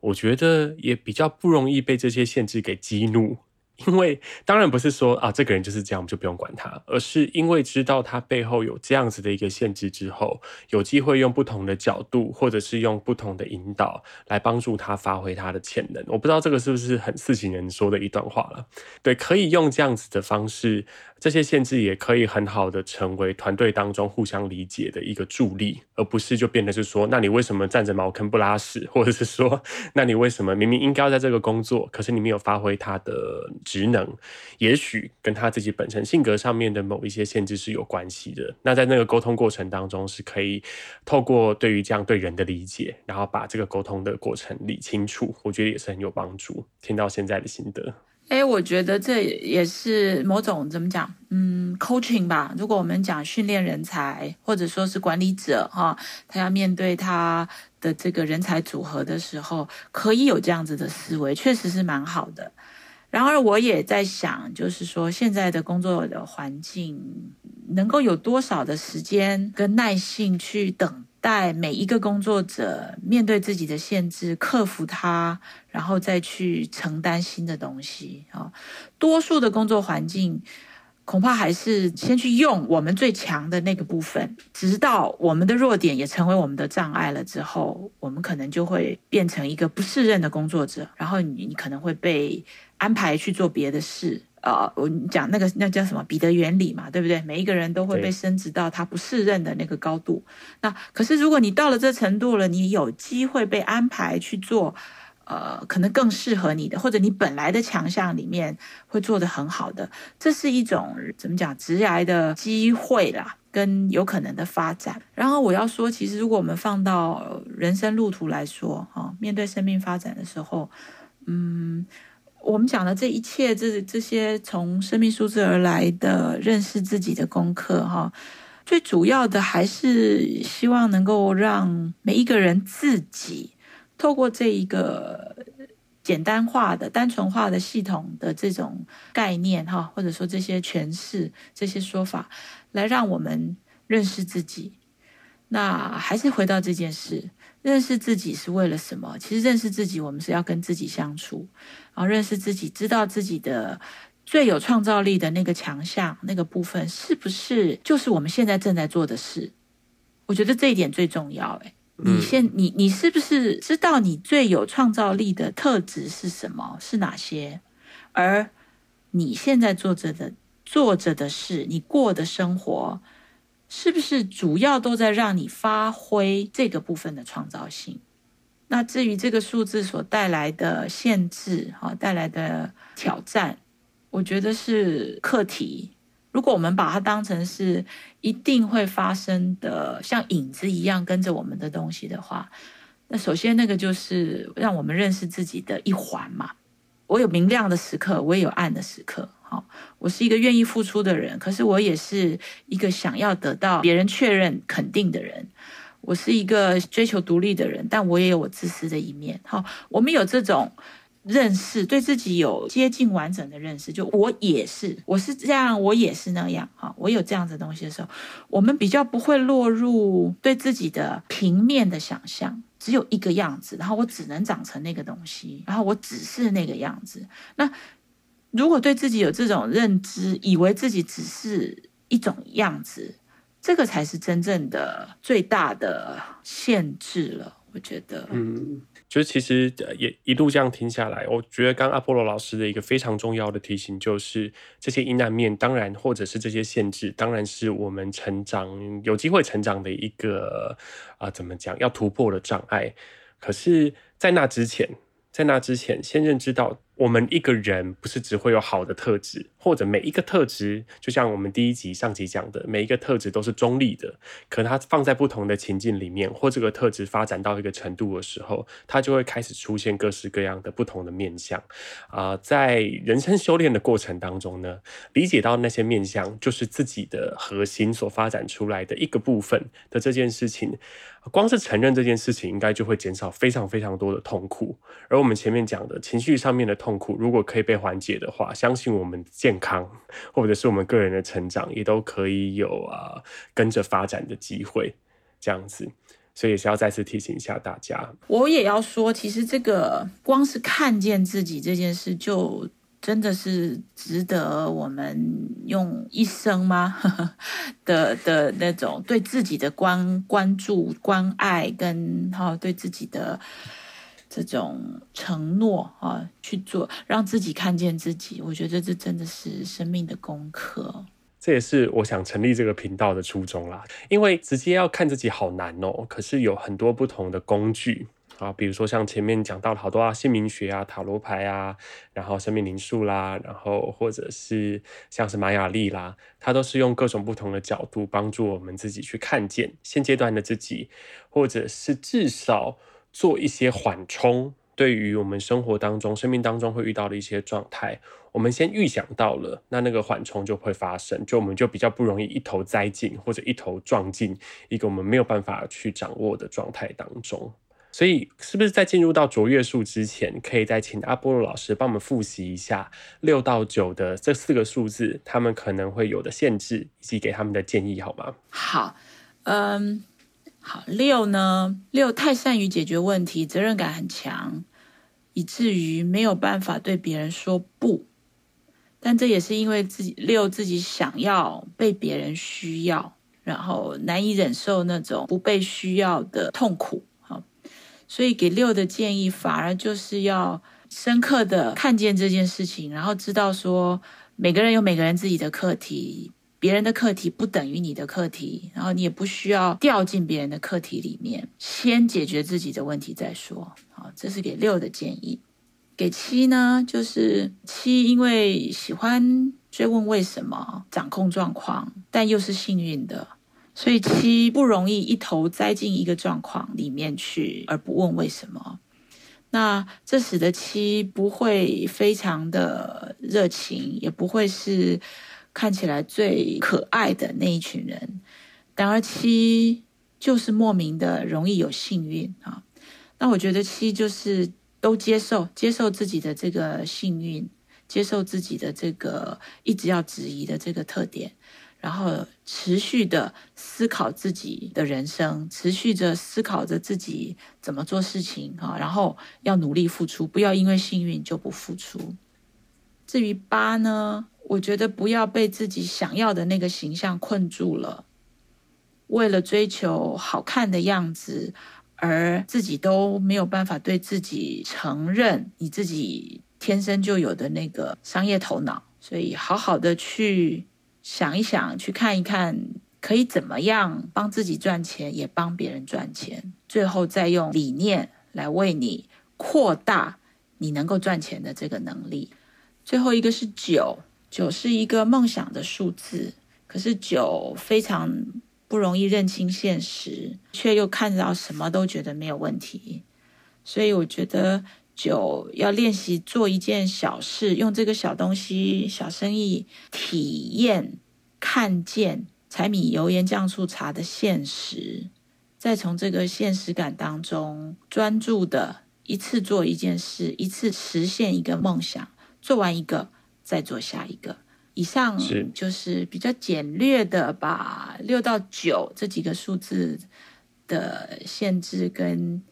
[SPEAKER 1] 我觉得也比较不容易被这些限制给激怒。因为当然不是说啊，这个人就是这样，我们就不用管他，而是因为知道他背后有这样子的一个限制之后，有机会用不同的角度，或者是用不同的引导来帮助他发挥他的潜能。我不知道这个是不是很四型人说的一段话了？对，可以用这样子的方式。这些限制也可以很好的成为团队当中互相理解的一个助力，而不是就变得是说，那你为什么站着茅坑不拉屎，或者是说，那你为什么明明应该要在这个工作，可是你没有发挥他的职能？也许跟他自己本身性格上面的某一些限制是有关系的。那在那个沟通过程当中，是可以透过对于这样对人的理解，然后把这个沟通的过程理清楚，我觉得也是很有帮助。听到现在的心得。
[SPEAKER 2] 哎，我觉得这也是某种怎么讲，嗯，coaching 吧。如果我们讲训练人才，或者说是管理者哈，他要面对他的这个人才组合的时候，可以有这样子的思维，确实是蛮好的。然而，我也在想，就是说现在的工作的环境，能够有多少的时间跟耐性去等。待每一个工作者面对自己的限制，克服它，然后再去承担新的东西啊。多数的工作环境恐怕还是先去用我们最强的那个部分，直到我们的弱点也成为我们的障碍了之后，我们可能就会变成一个不适任的工作者，然后你你可能会被安排去做别的事。呃，我讲那个那叫什么彼得原理嘛，对不对？每一个人都会被升职到他不适任的那个高度。那可是如果你到了这程度了，你有机会被安排去做，呃，可能更适合你的，或者你本来的强项里面会做得很好的，这是一种怎么讲职涯的机会啦，跟有可能的发展。然后我要说，其实如果我们放到人生路途来说，哈、哦，面对生命发展的时候，嗯。我们讲的这一切，这这些从生命数字而来的认识自己的功课，哈，最主要的还是希望能够让每一个人自己透过这一个简单化的、单纯化的系统的这种概念，哈，或者说这些诠释、这些说法，来让我们认识自己。那还是回到这件事。认识自己是为了什么？其实认识自己，我们是要跟自己相处，然后认识自己，知道自己的最有创造力的那个强项、那个部分，是不是就是我们现在正在做的事？我觉得这一点最重要。诶，你现你你是不是知道你最有创造力的特质是什么？是哪些？而你现在做着的做着的事，你过的生活。是不是主要都在让你发挥这个部分的创造性？那至于这个数字所带来的限制，哈，带来的挑战，我觉得是课题。如果我们把它当成是一定会发生的，像影子一样跟着我们的东西的话，那首先那个就是让我们认识自己的一环嘛。我有明亮的时刻，我也有暗的时刻。好，我是一个愿意付出的人，可是我也是一个想要得到别人确认肯定的人。我是一个追求独立的人，但我也有我自私的一面。好，我们有这种认识，对自己有接近完整的认识。就我也是，我是这样，我也是那样。好，我有这样子的东西的时候，我们比较不会落入对自己的平面的想象，只有一个样子，然后我只能长成那个东西，然后我只是那个样子。那。如果对自己有这种认知，以为自己只是一种样子，这个才是真正的最大的限制了。我觉得，
[SPEAKER 1] 嗯，就是其实也一度这样听下来，我觉得刚阿波罗老师的一个非常重要的提醒，就是这些阴暗面，当然或者是这些限制，当然是我们成长有机会成长的一个啊、怎么讲，要突破的障碍。可是，在那之前，在那之前，先认知到。我们一个人不是只会有好的特质，或者每一个特质，就像我们第一集上集讲的，每一个特质都是中立的。可它放在不同的情境里面，或这个特质发展到一个程度的时候，它就会开始出现各式各样的不同的面相。啊、在人生修炼的过程当中呢，理解到那些面相就是自己的核心所发展出来的一个部分的这件事情，光是承认这件事情，应该就会减少非常非常多的痛苦。而我们前面讲的情绪上面的痛。痛苦如果可以被缓解的话，相信我们健康或者是我们个人的成长也都可以有啊跟着发展的机会，这样子，所以也是要再次提醒一下大家。
[SPEAKER 2] 我也要说，其实这个光是看见自己这件事，就真的是值得我们用一生吗 (laughs) 的的那种对自己的关关注、关爱跟哈对自己的。这种承诺啊，去做，让自己看见自己，我觉得这真的是生命的功课。
[SPEAKER 1] 这也是我想成立这个频道的初衷啦。因为直接要看自己好难哦，可是有很多不同的工具啊，比如说像前面讲到了好多啊，姓名学啊、塔罗牌啊，然后生命灵数啦，然后或者是像是玛雅历啦，它都是用各种不同的角度帮助我们自己去看见现阶段的自己，或者是至少。做一些缓冲，对于我们生活当中、生命当中会遇到的一些状态，我们先预想到了，那那个缓冲就会发生，就我们就比较不容易一头栽进或者一头撞进一个我们没有办法去掌握的状态当中。所以，是不是在进入到卓越数之前，可以再请阿波罗老师帮我们复习一下六到九的这四个数字，他们可能会有的限制，以及给他们的建议，好吗？
[SPEAKER 2] 好，嗯。好，六呢？六太善于解决问题，责任感很强，以至于没有办法对别人说不。但这也是因为自己六自己想要被别人需要，然后难以忍受那种不被需要的痛苦。好，所以给六的建议反而就是要深刻的看见这件事情，然后知道说每个人有每个人自己的课题，别人的课题不等于你的课题，然后你也不需要掉进别人的课题里面，先解决自己的问题再说。好，这是给六的建议。给七呢，就是七，因为喜欢追问为什么，掌控状况，但又是幸运的，所以七不容易一头栽进一个状况里面去而不问为什么。那这使得七不会非常的热情，也不会是看起来最可爱的那一群人。然而七就是莫名的容易有幸运啊。那我觉得七就是。都接受，接受自己的这个幸运，接受自己的这个一直要质疑的这个特点，然后持续的思考自己的人生，持续着思考着自己怎么做事情啊，然后要努力付出，不要因为幸运就不付出。至于八呢，我觉得不要被自己想要的那个形象困住了，为了追求好看的样子。而自己都没有办法对自己承认你自己天生就有的那个商业头脑，所以好好的去想一想，去看一看，可以怎么样帮自己赚钱，也帮别人赚钱，最后再用理念来为你扩大你能够赚钱的这个能力。最后一个是九，九是一个梦想的数字，可是九非常。不容易认清现实，却又看到什么都觉得没有问题，所以我觉得九要练习做一件小事，用这个小东西、小生意体验、看见柴米油盐酱醋茶的现实，再从这个现实感当中专注的一次做一件事，一次实现一个梦想，做完一个再做下一个。以上就是比较简略的把六到九这几个数字的限制跟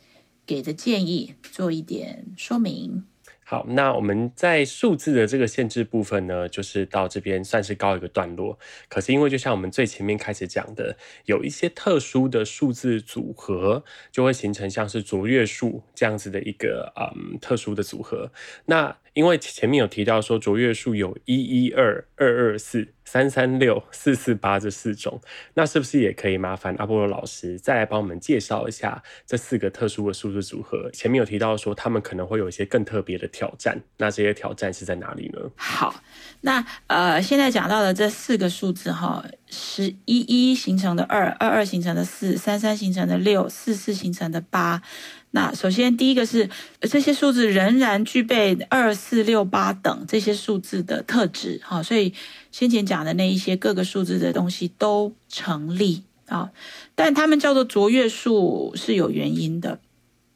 [SPEAKER 2] 给的建议做一点说明。
[SPEAKER 1] 好，那我们在数字的这个限制部分呢，就是到这边算是告一个段落。可是因为就像我们最前面开始讲的，有一些特殊的数字组合，就会形成像是卓越数这样子的一个嗯特殊的组合。那因为前面有提到说卓越数有一一二二二四三三六四四八这四种，那是不是也可以麻烦阿波罗老师再来帮我们介绍一下这四个特殊的数字组合？前面有提到说他们可能会有一些更特别的挑战，那这些挑战是在哪里呢？
[SPEAKER 2] 好，那呃现在讲到的这四个数字哈，十一一形成的二，二二形成的四，三三形成的六，四四形成的八。那首先，第一个是这些数字仍然具备二、四、六、八等这些数字的特质，哈，所以先前讲的那一些各个数字的东西都成立啊。但他们叫做卓越数是有原因的。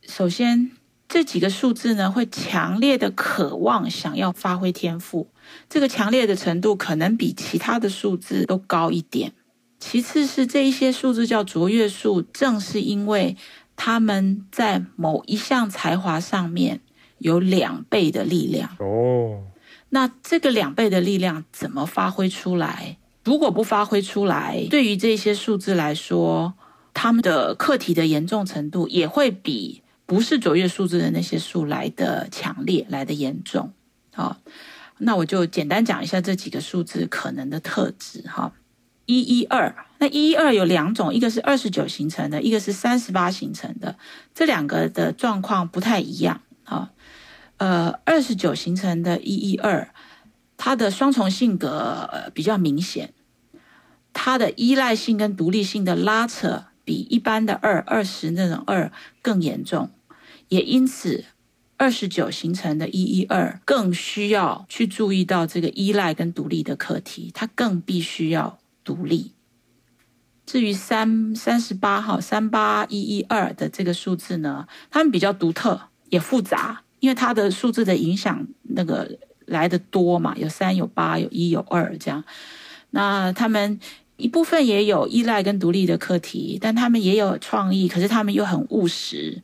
[SPEAKER 2] 首先，这几个数字呢，会强烈的渴望想要发挥天赋，这个强烈的程度可能比其他的数字都高一点。其次是这一些数字叫卓越数，正是因为。他们在某一项才华上面有两倍的力量哦。那这个两倍的力量怎么发挥出来？如果不发挥出来，对于这些数字来说，他们的课题的严重程度也会比不是卓越数字的那些数来的强烈，来的严重。好，那我就简单讲一下这几个数字可能的特质哈。一一二，那一一二有两种，一个是二十九形成的，一个是三十八形成的，这两个的状况不太一样啊。呃，二十九形成的一一二，它的双重性格比较明显，它的依赖性跟独立性的拉扯比一般的二二十那种二更严重，也因此二十九形成的一一二更需要去注意到这个依赖跟独立的课题，它更必须要。独立。至于三三十八号三八一一二的这个数字呢，他们比较独特也复杂，因为它的数字的影响那个来的多嘛，有三有八有一有二这样。那他们一部分也有依赖跟独立的课题，但他们也有创意，可是他们又很务实。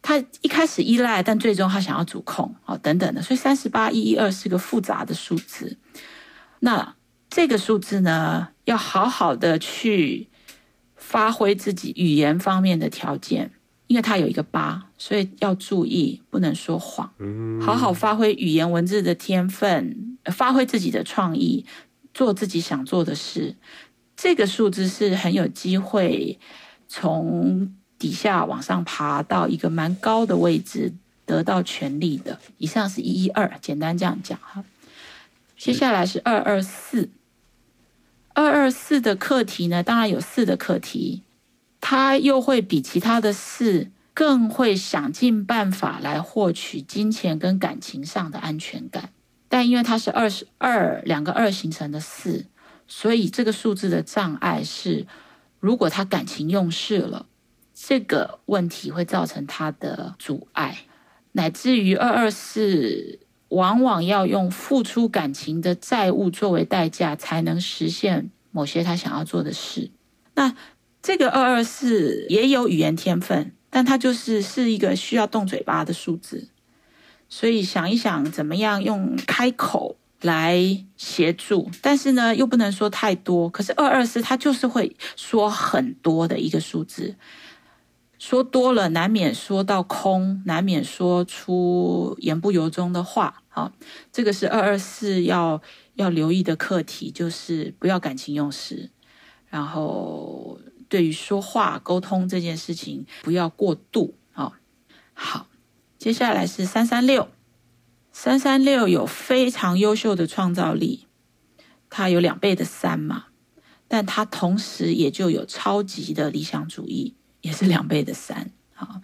[SPEAKER 2] 他一开始依赖，但最终他想要主控，哦，等等的。所以三十八一一二是个复杂的数字。那这个数字呢，要好好的去发挥自己语言方面的条件，因为它有一个八，所以要注意不能说谎，好好发挥语言文字的天分，发挥自己的创意，做自己想做的事。这个数字是很有机会从底下往上爬到一个蛮高的位置，得到权力的。以上是一一二，简单这样讲哈。接下来是二二四，二二四的课题呢，当然有四的课题，它又会比其他的四更会想尽办法来获取金钱跟感情上的安全感。但因为它是二十二两个二形成的四，所以这个数字的障碍是，如果他感情用事了。这个问题会造成他的阻碍，乃至于二二四往往要用付出感情的债务作为代价，才能实现某些他想要做的事。那这个二二四也有语言天分，但它就是是一个需要动嘴巴的数字，所以想一想怎么样用开口来协助，但是呢又不能说太多。可是二二四它就是会说很多的一个数字。说多了，难免说到空，难免说出言不由衷的话。好，这个是二二四要要留意的课题，就是不要感情用事，然后对于说话沟通这件事情不要过度。好，好，接下来是三三六，三三六有非常优秀的创造力，它有两倍的三嘛，但它同时也就有超级的理想主义。也是两倍的三，好，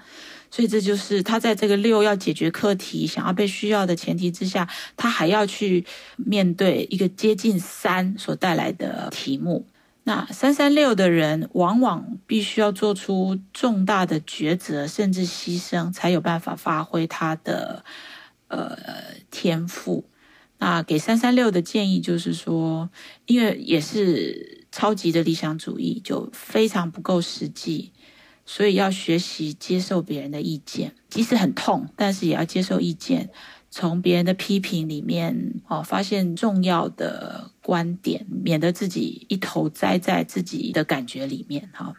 [SPEAKER 2] 所以这就是他在这个六要解决课题、想要被需要的前提之下，他还要去面对一个接近三所带来的题目。那三三六的人往往必须要做出重大的抉择，甚至牺牲，才有办法发挥他的呃天赋。那给三三六的建议就是说，因为也是超级的理想主义，就非常不够实际。所以要学习接受别人的意见，即使很痛，但是也要接受意见。从别人的批评里面，哦，发现重要的观点，免得自己一头栽在自己的感觉里面。哈，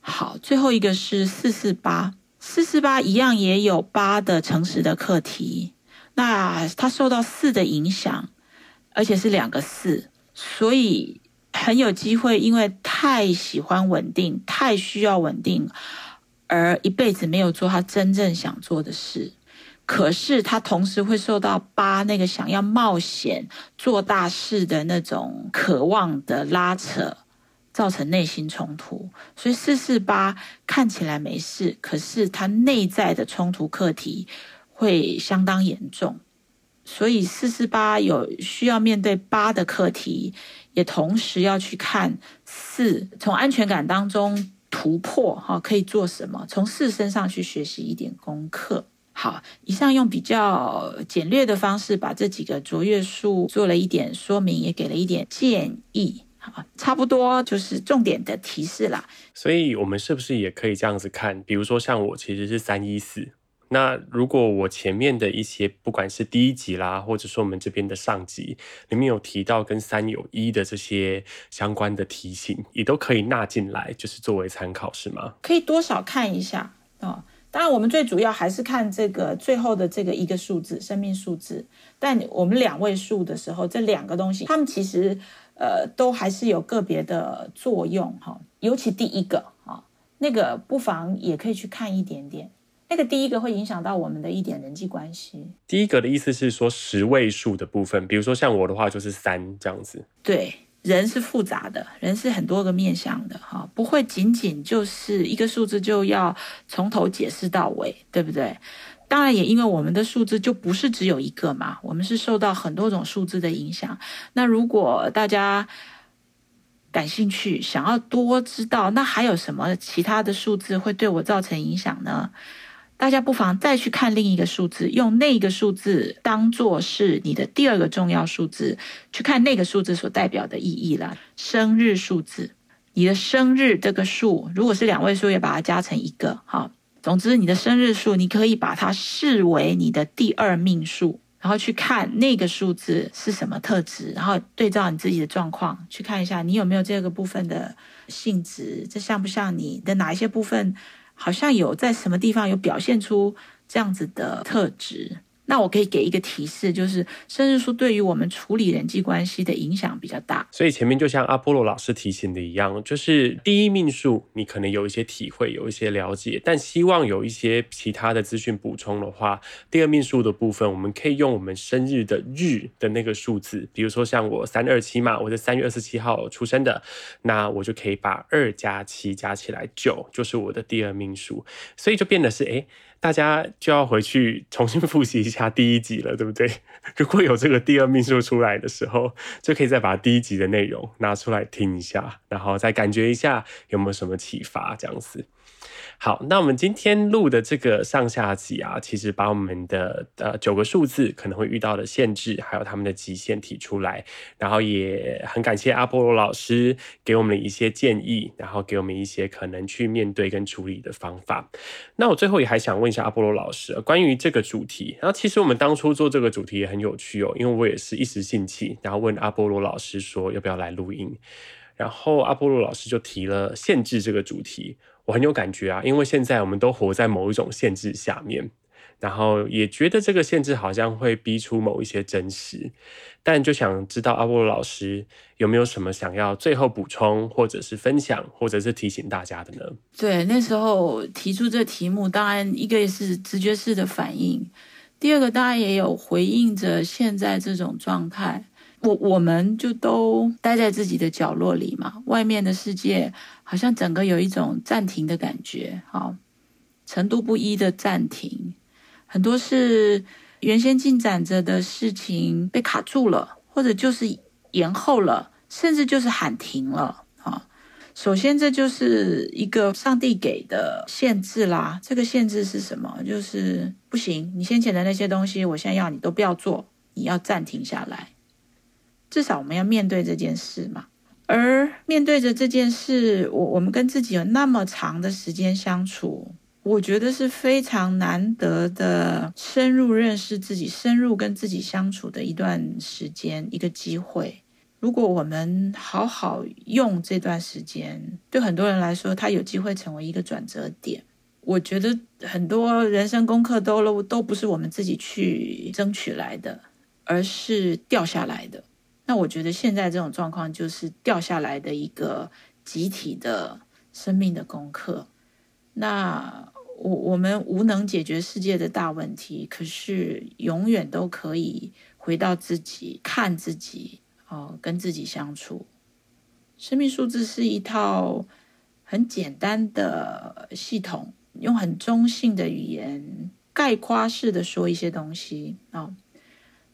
[SPEAKER 2] 好，最后一个是四四八，四四八一样也有八的诚实的课题。那它受到四的影响，而且是两个四，所以。很有机会，因为太喜欢稳定，太需要稳定，而一辈子没有做他真正想做的事。可是他同时会受到八那个想要冒险、做大事的那种渴望的拉扯，造成内心冲突。所以四四八看起来没事，可是他内在的冲突课题会相当严重。所以四四八有需要面对八的课题。也同时要去看四，从安全感当中突破哈，可以做什么？从四身上去学习一点功课。好，以上用比较简略的方式把这几个卓越数做了一点说明，也给了一点建议。好，差不多就是重点的提示啦。
[SPEAKER 1] 所以，我们是不是也可以这样子看？比如说，像我其实是三一四。那如果我前面的一些，不管是第一集啦，或者说我们这边的上集里面有提到跟三有一的这些相关的题型，也都可以纳进来，就是作为参考，是吗？
[SPEAKER 2] 可以多少看一下啊、哦。当然，我们最主要还是看这个最后的这个一个数字，生命数字。但我们两位数的时候，这两个东西，它们其实呃都还是有个别的作用哈、哦。尤其第一个啊、哦，那个不妨也可以去看一点点。那个第一个会影响到我们的一点人际关系。
[SPEAKER 1] 第一个的意思是说十位数的部分，比如说像我的话就是三这样子。
[SPEAKER 2] 对，人是复杂的，人是很多个面向的哈，不会仅仅就是一个数字就要从头解释到尾，对不对？当然也因为我们的数字就不是只有一个嘛，我们是受到很多种数字的影响。那如果大家感兴趣，想要多知道，那还有什么其他的数字会对我造成影响呢？大家不妨再去看另一个数字，用那个数字当做是你的第二个重要数字，去看那个数字所代表的意义啦。生日数字，你的生日这个数，如果是两位数，也把它加成一个，好，总之，你的生日数，你可以把它视为你的第二命数，然后去看那个数字是什么特质，然后对照你自己的状况去看一下，你有没有这个部分的性质，这像不像你的哪一些部分，好像有在什么地方有表现出这样子的特质。那我可以给一个提示，就是生日数对于我们处理人际关系的影响比较大。
[SPEAKER 1] 所以前面就像阿波罗老师提醒的一样，就是第一命数你可能有一些体会，有一些了解，但希望有一些其他的资讯补充的话，第二命数的部分，我们可以用我们生日的日的那个数字，比如说像我三二七嘛，我是三月二十七号出生的，那我就可以把二加七加起来九，就是我的第二命数，所以就变得是诶大家就要回去重新复习一下第一集了，对不对？(laughs) 如果有这个第二命数出来的时候，就可以再把第一集的内容拿出来听一下，然后再感觉一下有没有什么启发，这样子。好，那我们今天录的这个上下集啊，其实把我们的呃九个数字可能会遇到的限制，还有他们的极限提出来，然后也很感谢阿波罗老师给我们一些建议，然后给我们一些可能去面对跟处理的方法。那我最后也还想问一下阿波罗老师，关于这个主题，然后其实我们当初做这个主题也很有趣哦，因为我也是一时兴起，然后问阿波罗老师说要不要来录音，然后阿波罗老师就提了限制这个主题。我很有感觉啊，因为现在我们都活在某一种限制下面，然后也觉得这个限制好像会逼出某一些真实，但就想知道阿波罗老师有没有什么想要最后补充，或者是分享，或者是提醒大家的呢？
[SPEAKER 2] 对，那时候提出这题目，当然一个也是直觉式的反应，第二个当然也有回应着现在这种状态。我我们就都待在自己的角落里嘛，外面的世界好像整个有一种暂停的感觉，好，程度不一的暂停，很多是原先进展着的事情被卡住了，或者就是延后了，甚至就是喊停了啊。首先，这就是一个上帝给的限制啦。这个限制是什么？就是不行，你先前的那些东西，我现在要你都不要做，你要暂停下来。至少我们要面对这件事嘛，而面对着这件事，我我们跟自己有那么长的时间相处，我觉得是非常难得的深入认识自己、深入跟自己相处的一段时间，一个机会。如果我们好好用这段时间，对很多人来说，它有机会成为一个转折点。我觉得很多人生功课都都不是我们自己去争取来的，而是掉下来的。那我觉得现在这种状况就是掉下来的一个集体的生命的功课。那我我们无能解决世界的大问题，可是永远都可以回到自己，看自己，哦，跟自己相处。生命数字是一套很简单的系统，用很中性的语言概括式的说一些东西。哦，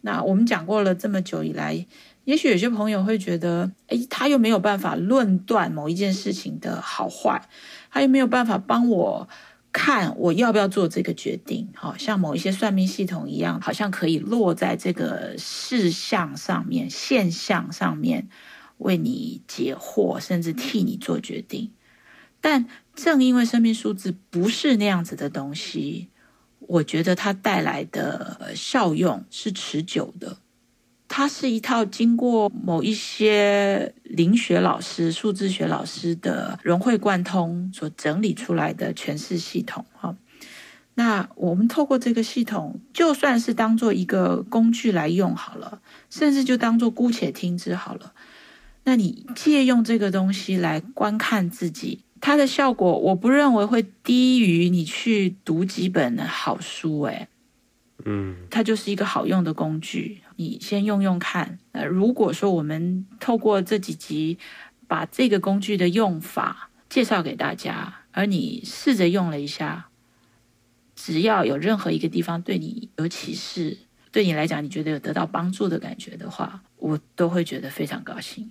[SPEAKER 2] 那我们讲过了这么久以来。也许有些朋友会觉得，诶，他又没有办法论断某一件事情的好坏，他又没有办法帮我看我要不要做这个决定。好像某一些算命系统一样，好像可以落在这个事项上面、现象上面，为你解惑，甚至替你做决定。但正因为生命数字不是那样子的东西，我觉得它带来的效用是持久的。它是一套经过某一些灵学老师、数字学老师的融会贯通所整理出来的诠释系统。哈，那我们透过这个系统，就算是当做一个工具来用好了，甚至就当做姑且听之好了。那你借用这个东西来观看自己，它的效果，我不认为会低于你去读几本好书。诶，嗯，它就是一个好用的工具。你先用用看。呃，如果说我们透过这几集把这个工具的用法介绍给大家，而你试着用了一下，只要有任何一个地方对你尤其是，对你来讲你觉得有得到帮助的感觉的话，我都会觉得非常高兴。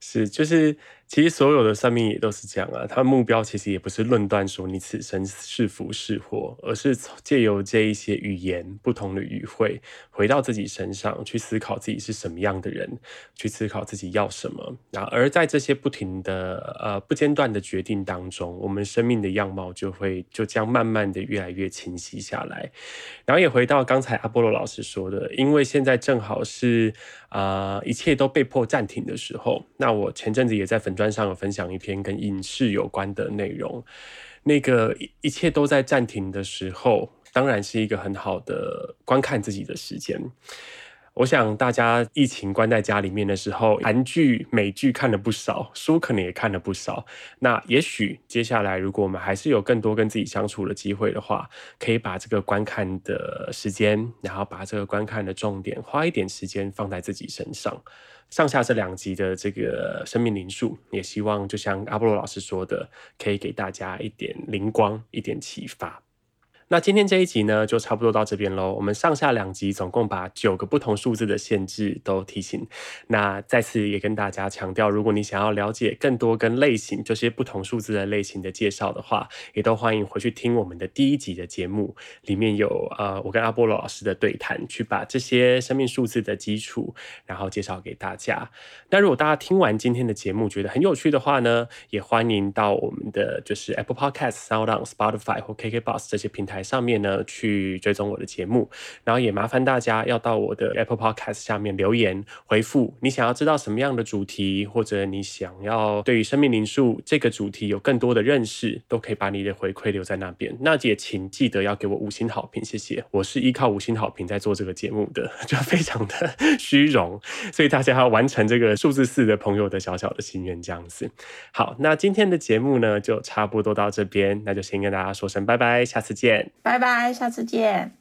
[SPEAKER 1] 是，就是其实所有的算命也都是这样啊，他目标其实也不是论断说你此生是福是祸，而是借由这一些语言不同的语汇，回到自己身上去思考自己是什么样的人，去思考自己要什么。然后而在这些不停的呃不间断的决定当中，我们生命的样貌就会就将慢慢的越来越清晰下来。然后也回到刚才阿波罗老师说的，因为现在正好是啊、一切都被迫暂停的时候，那我前阵子也在粉专上有分享一篇跟影视有关的内容，那个一切都在暂停的时候，当然是一个很好的观看自己的时间。我想大家疫情关在家里面的时候，韩剧、美剧看了不少，书可能也看了不少。那也许接下来，如果我们还是有更多跟自己相处的机会的话，可以把这个观看的时间，然后把这个观看的重点，花一点时间放在自己身上。上下这两集的这个生命灵数，也希望就像阿波罗老师说的，可以给大家一点灵光，一点启发。那今天这一集呢，就差不多到这边喽。我们上下两集总共把九个不同数字的限制都提醒。那再次也跟大家强调，如果你想要了解更多跟类型这些不同数字的类型的介绍的话，也都欢迎回去听我们的第一集的节目，里面有呃我跟阿波罗老师的对谈，去把这些生命数字的基础，然后介绍给大家。那如果大家听完今天的节目觉得很有趣的话呢，也欢迎到我们的就是 Apple Podcast、SoundOn、Spotify 或 KKBox 这些平台台。上面呢，去追踪我的节目，然后也麻烦大家要到我的 Apple Podcast 下面留言回复，你想要知道什么样的主题，或者你想要对于生命灵数这个主题有更多的认识，都可以把你的回馈留在那边。那也请记得要给我五星好评，谢谢。我是依靠五星好评在做这个节目的，(laughs) 就非常的 (laughs) 虚荣，所以大家要完成这个数字四的朋友的小小的心愿，这样子。好，那今天的节目呢，就差不多到这边，那就先跟大家说声拜拜，下次见。
[SPEAKER 2] 拜拜，下次见。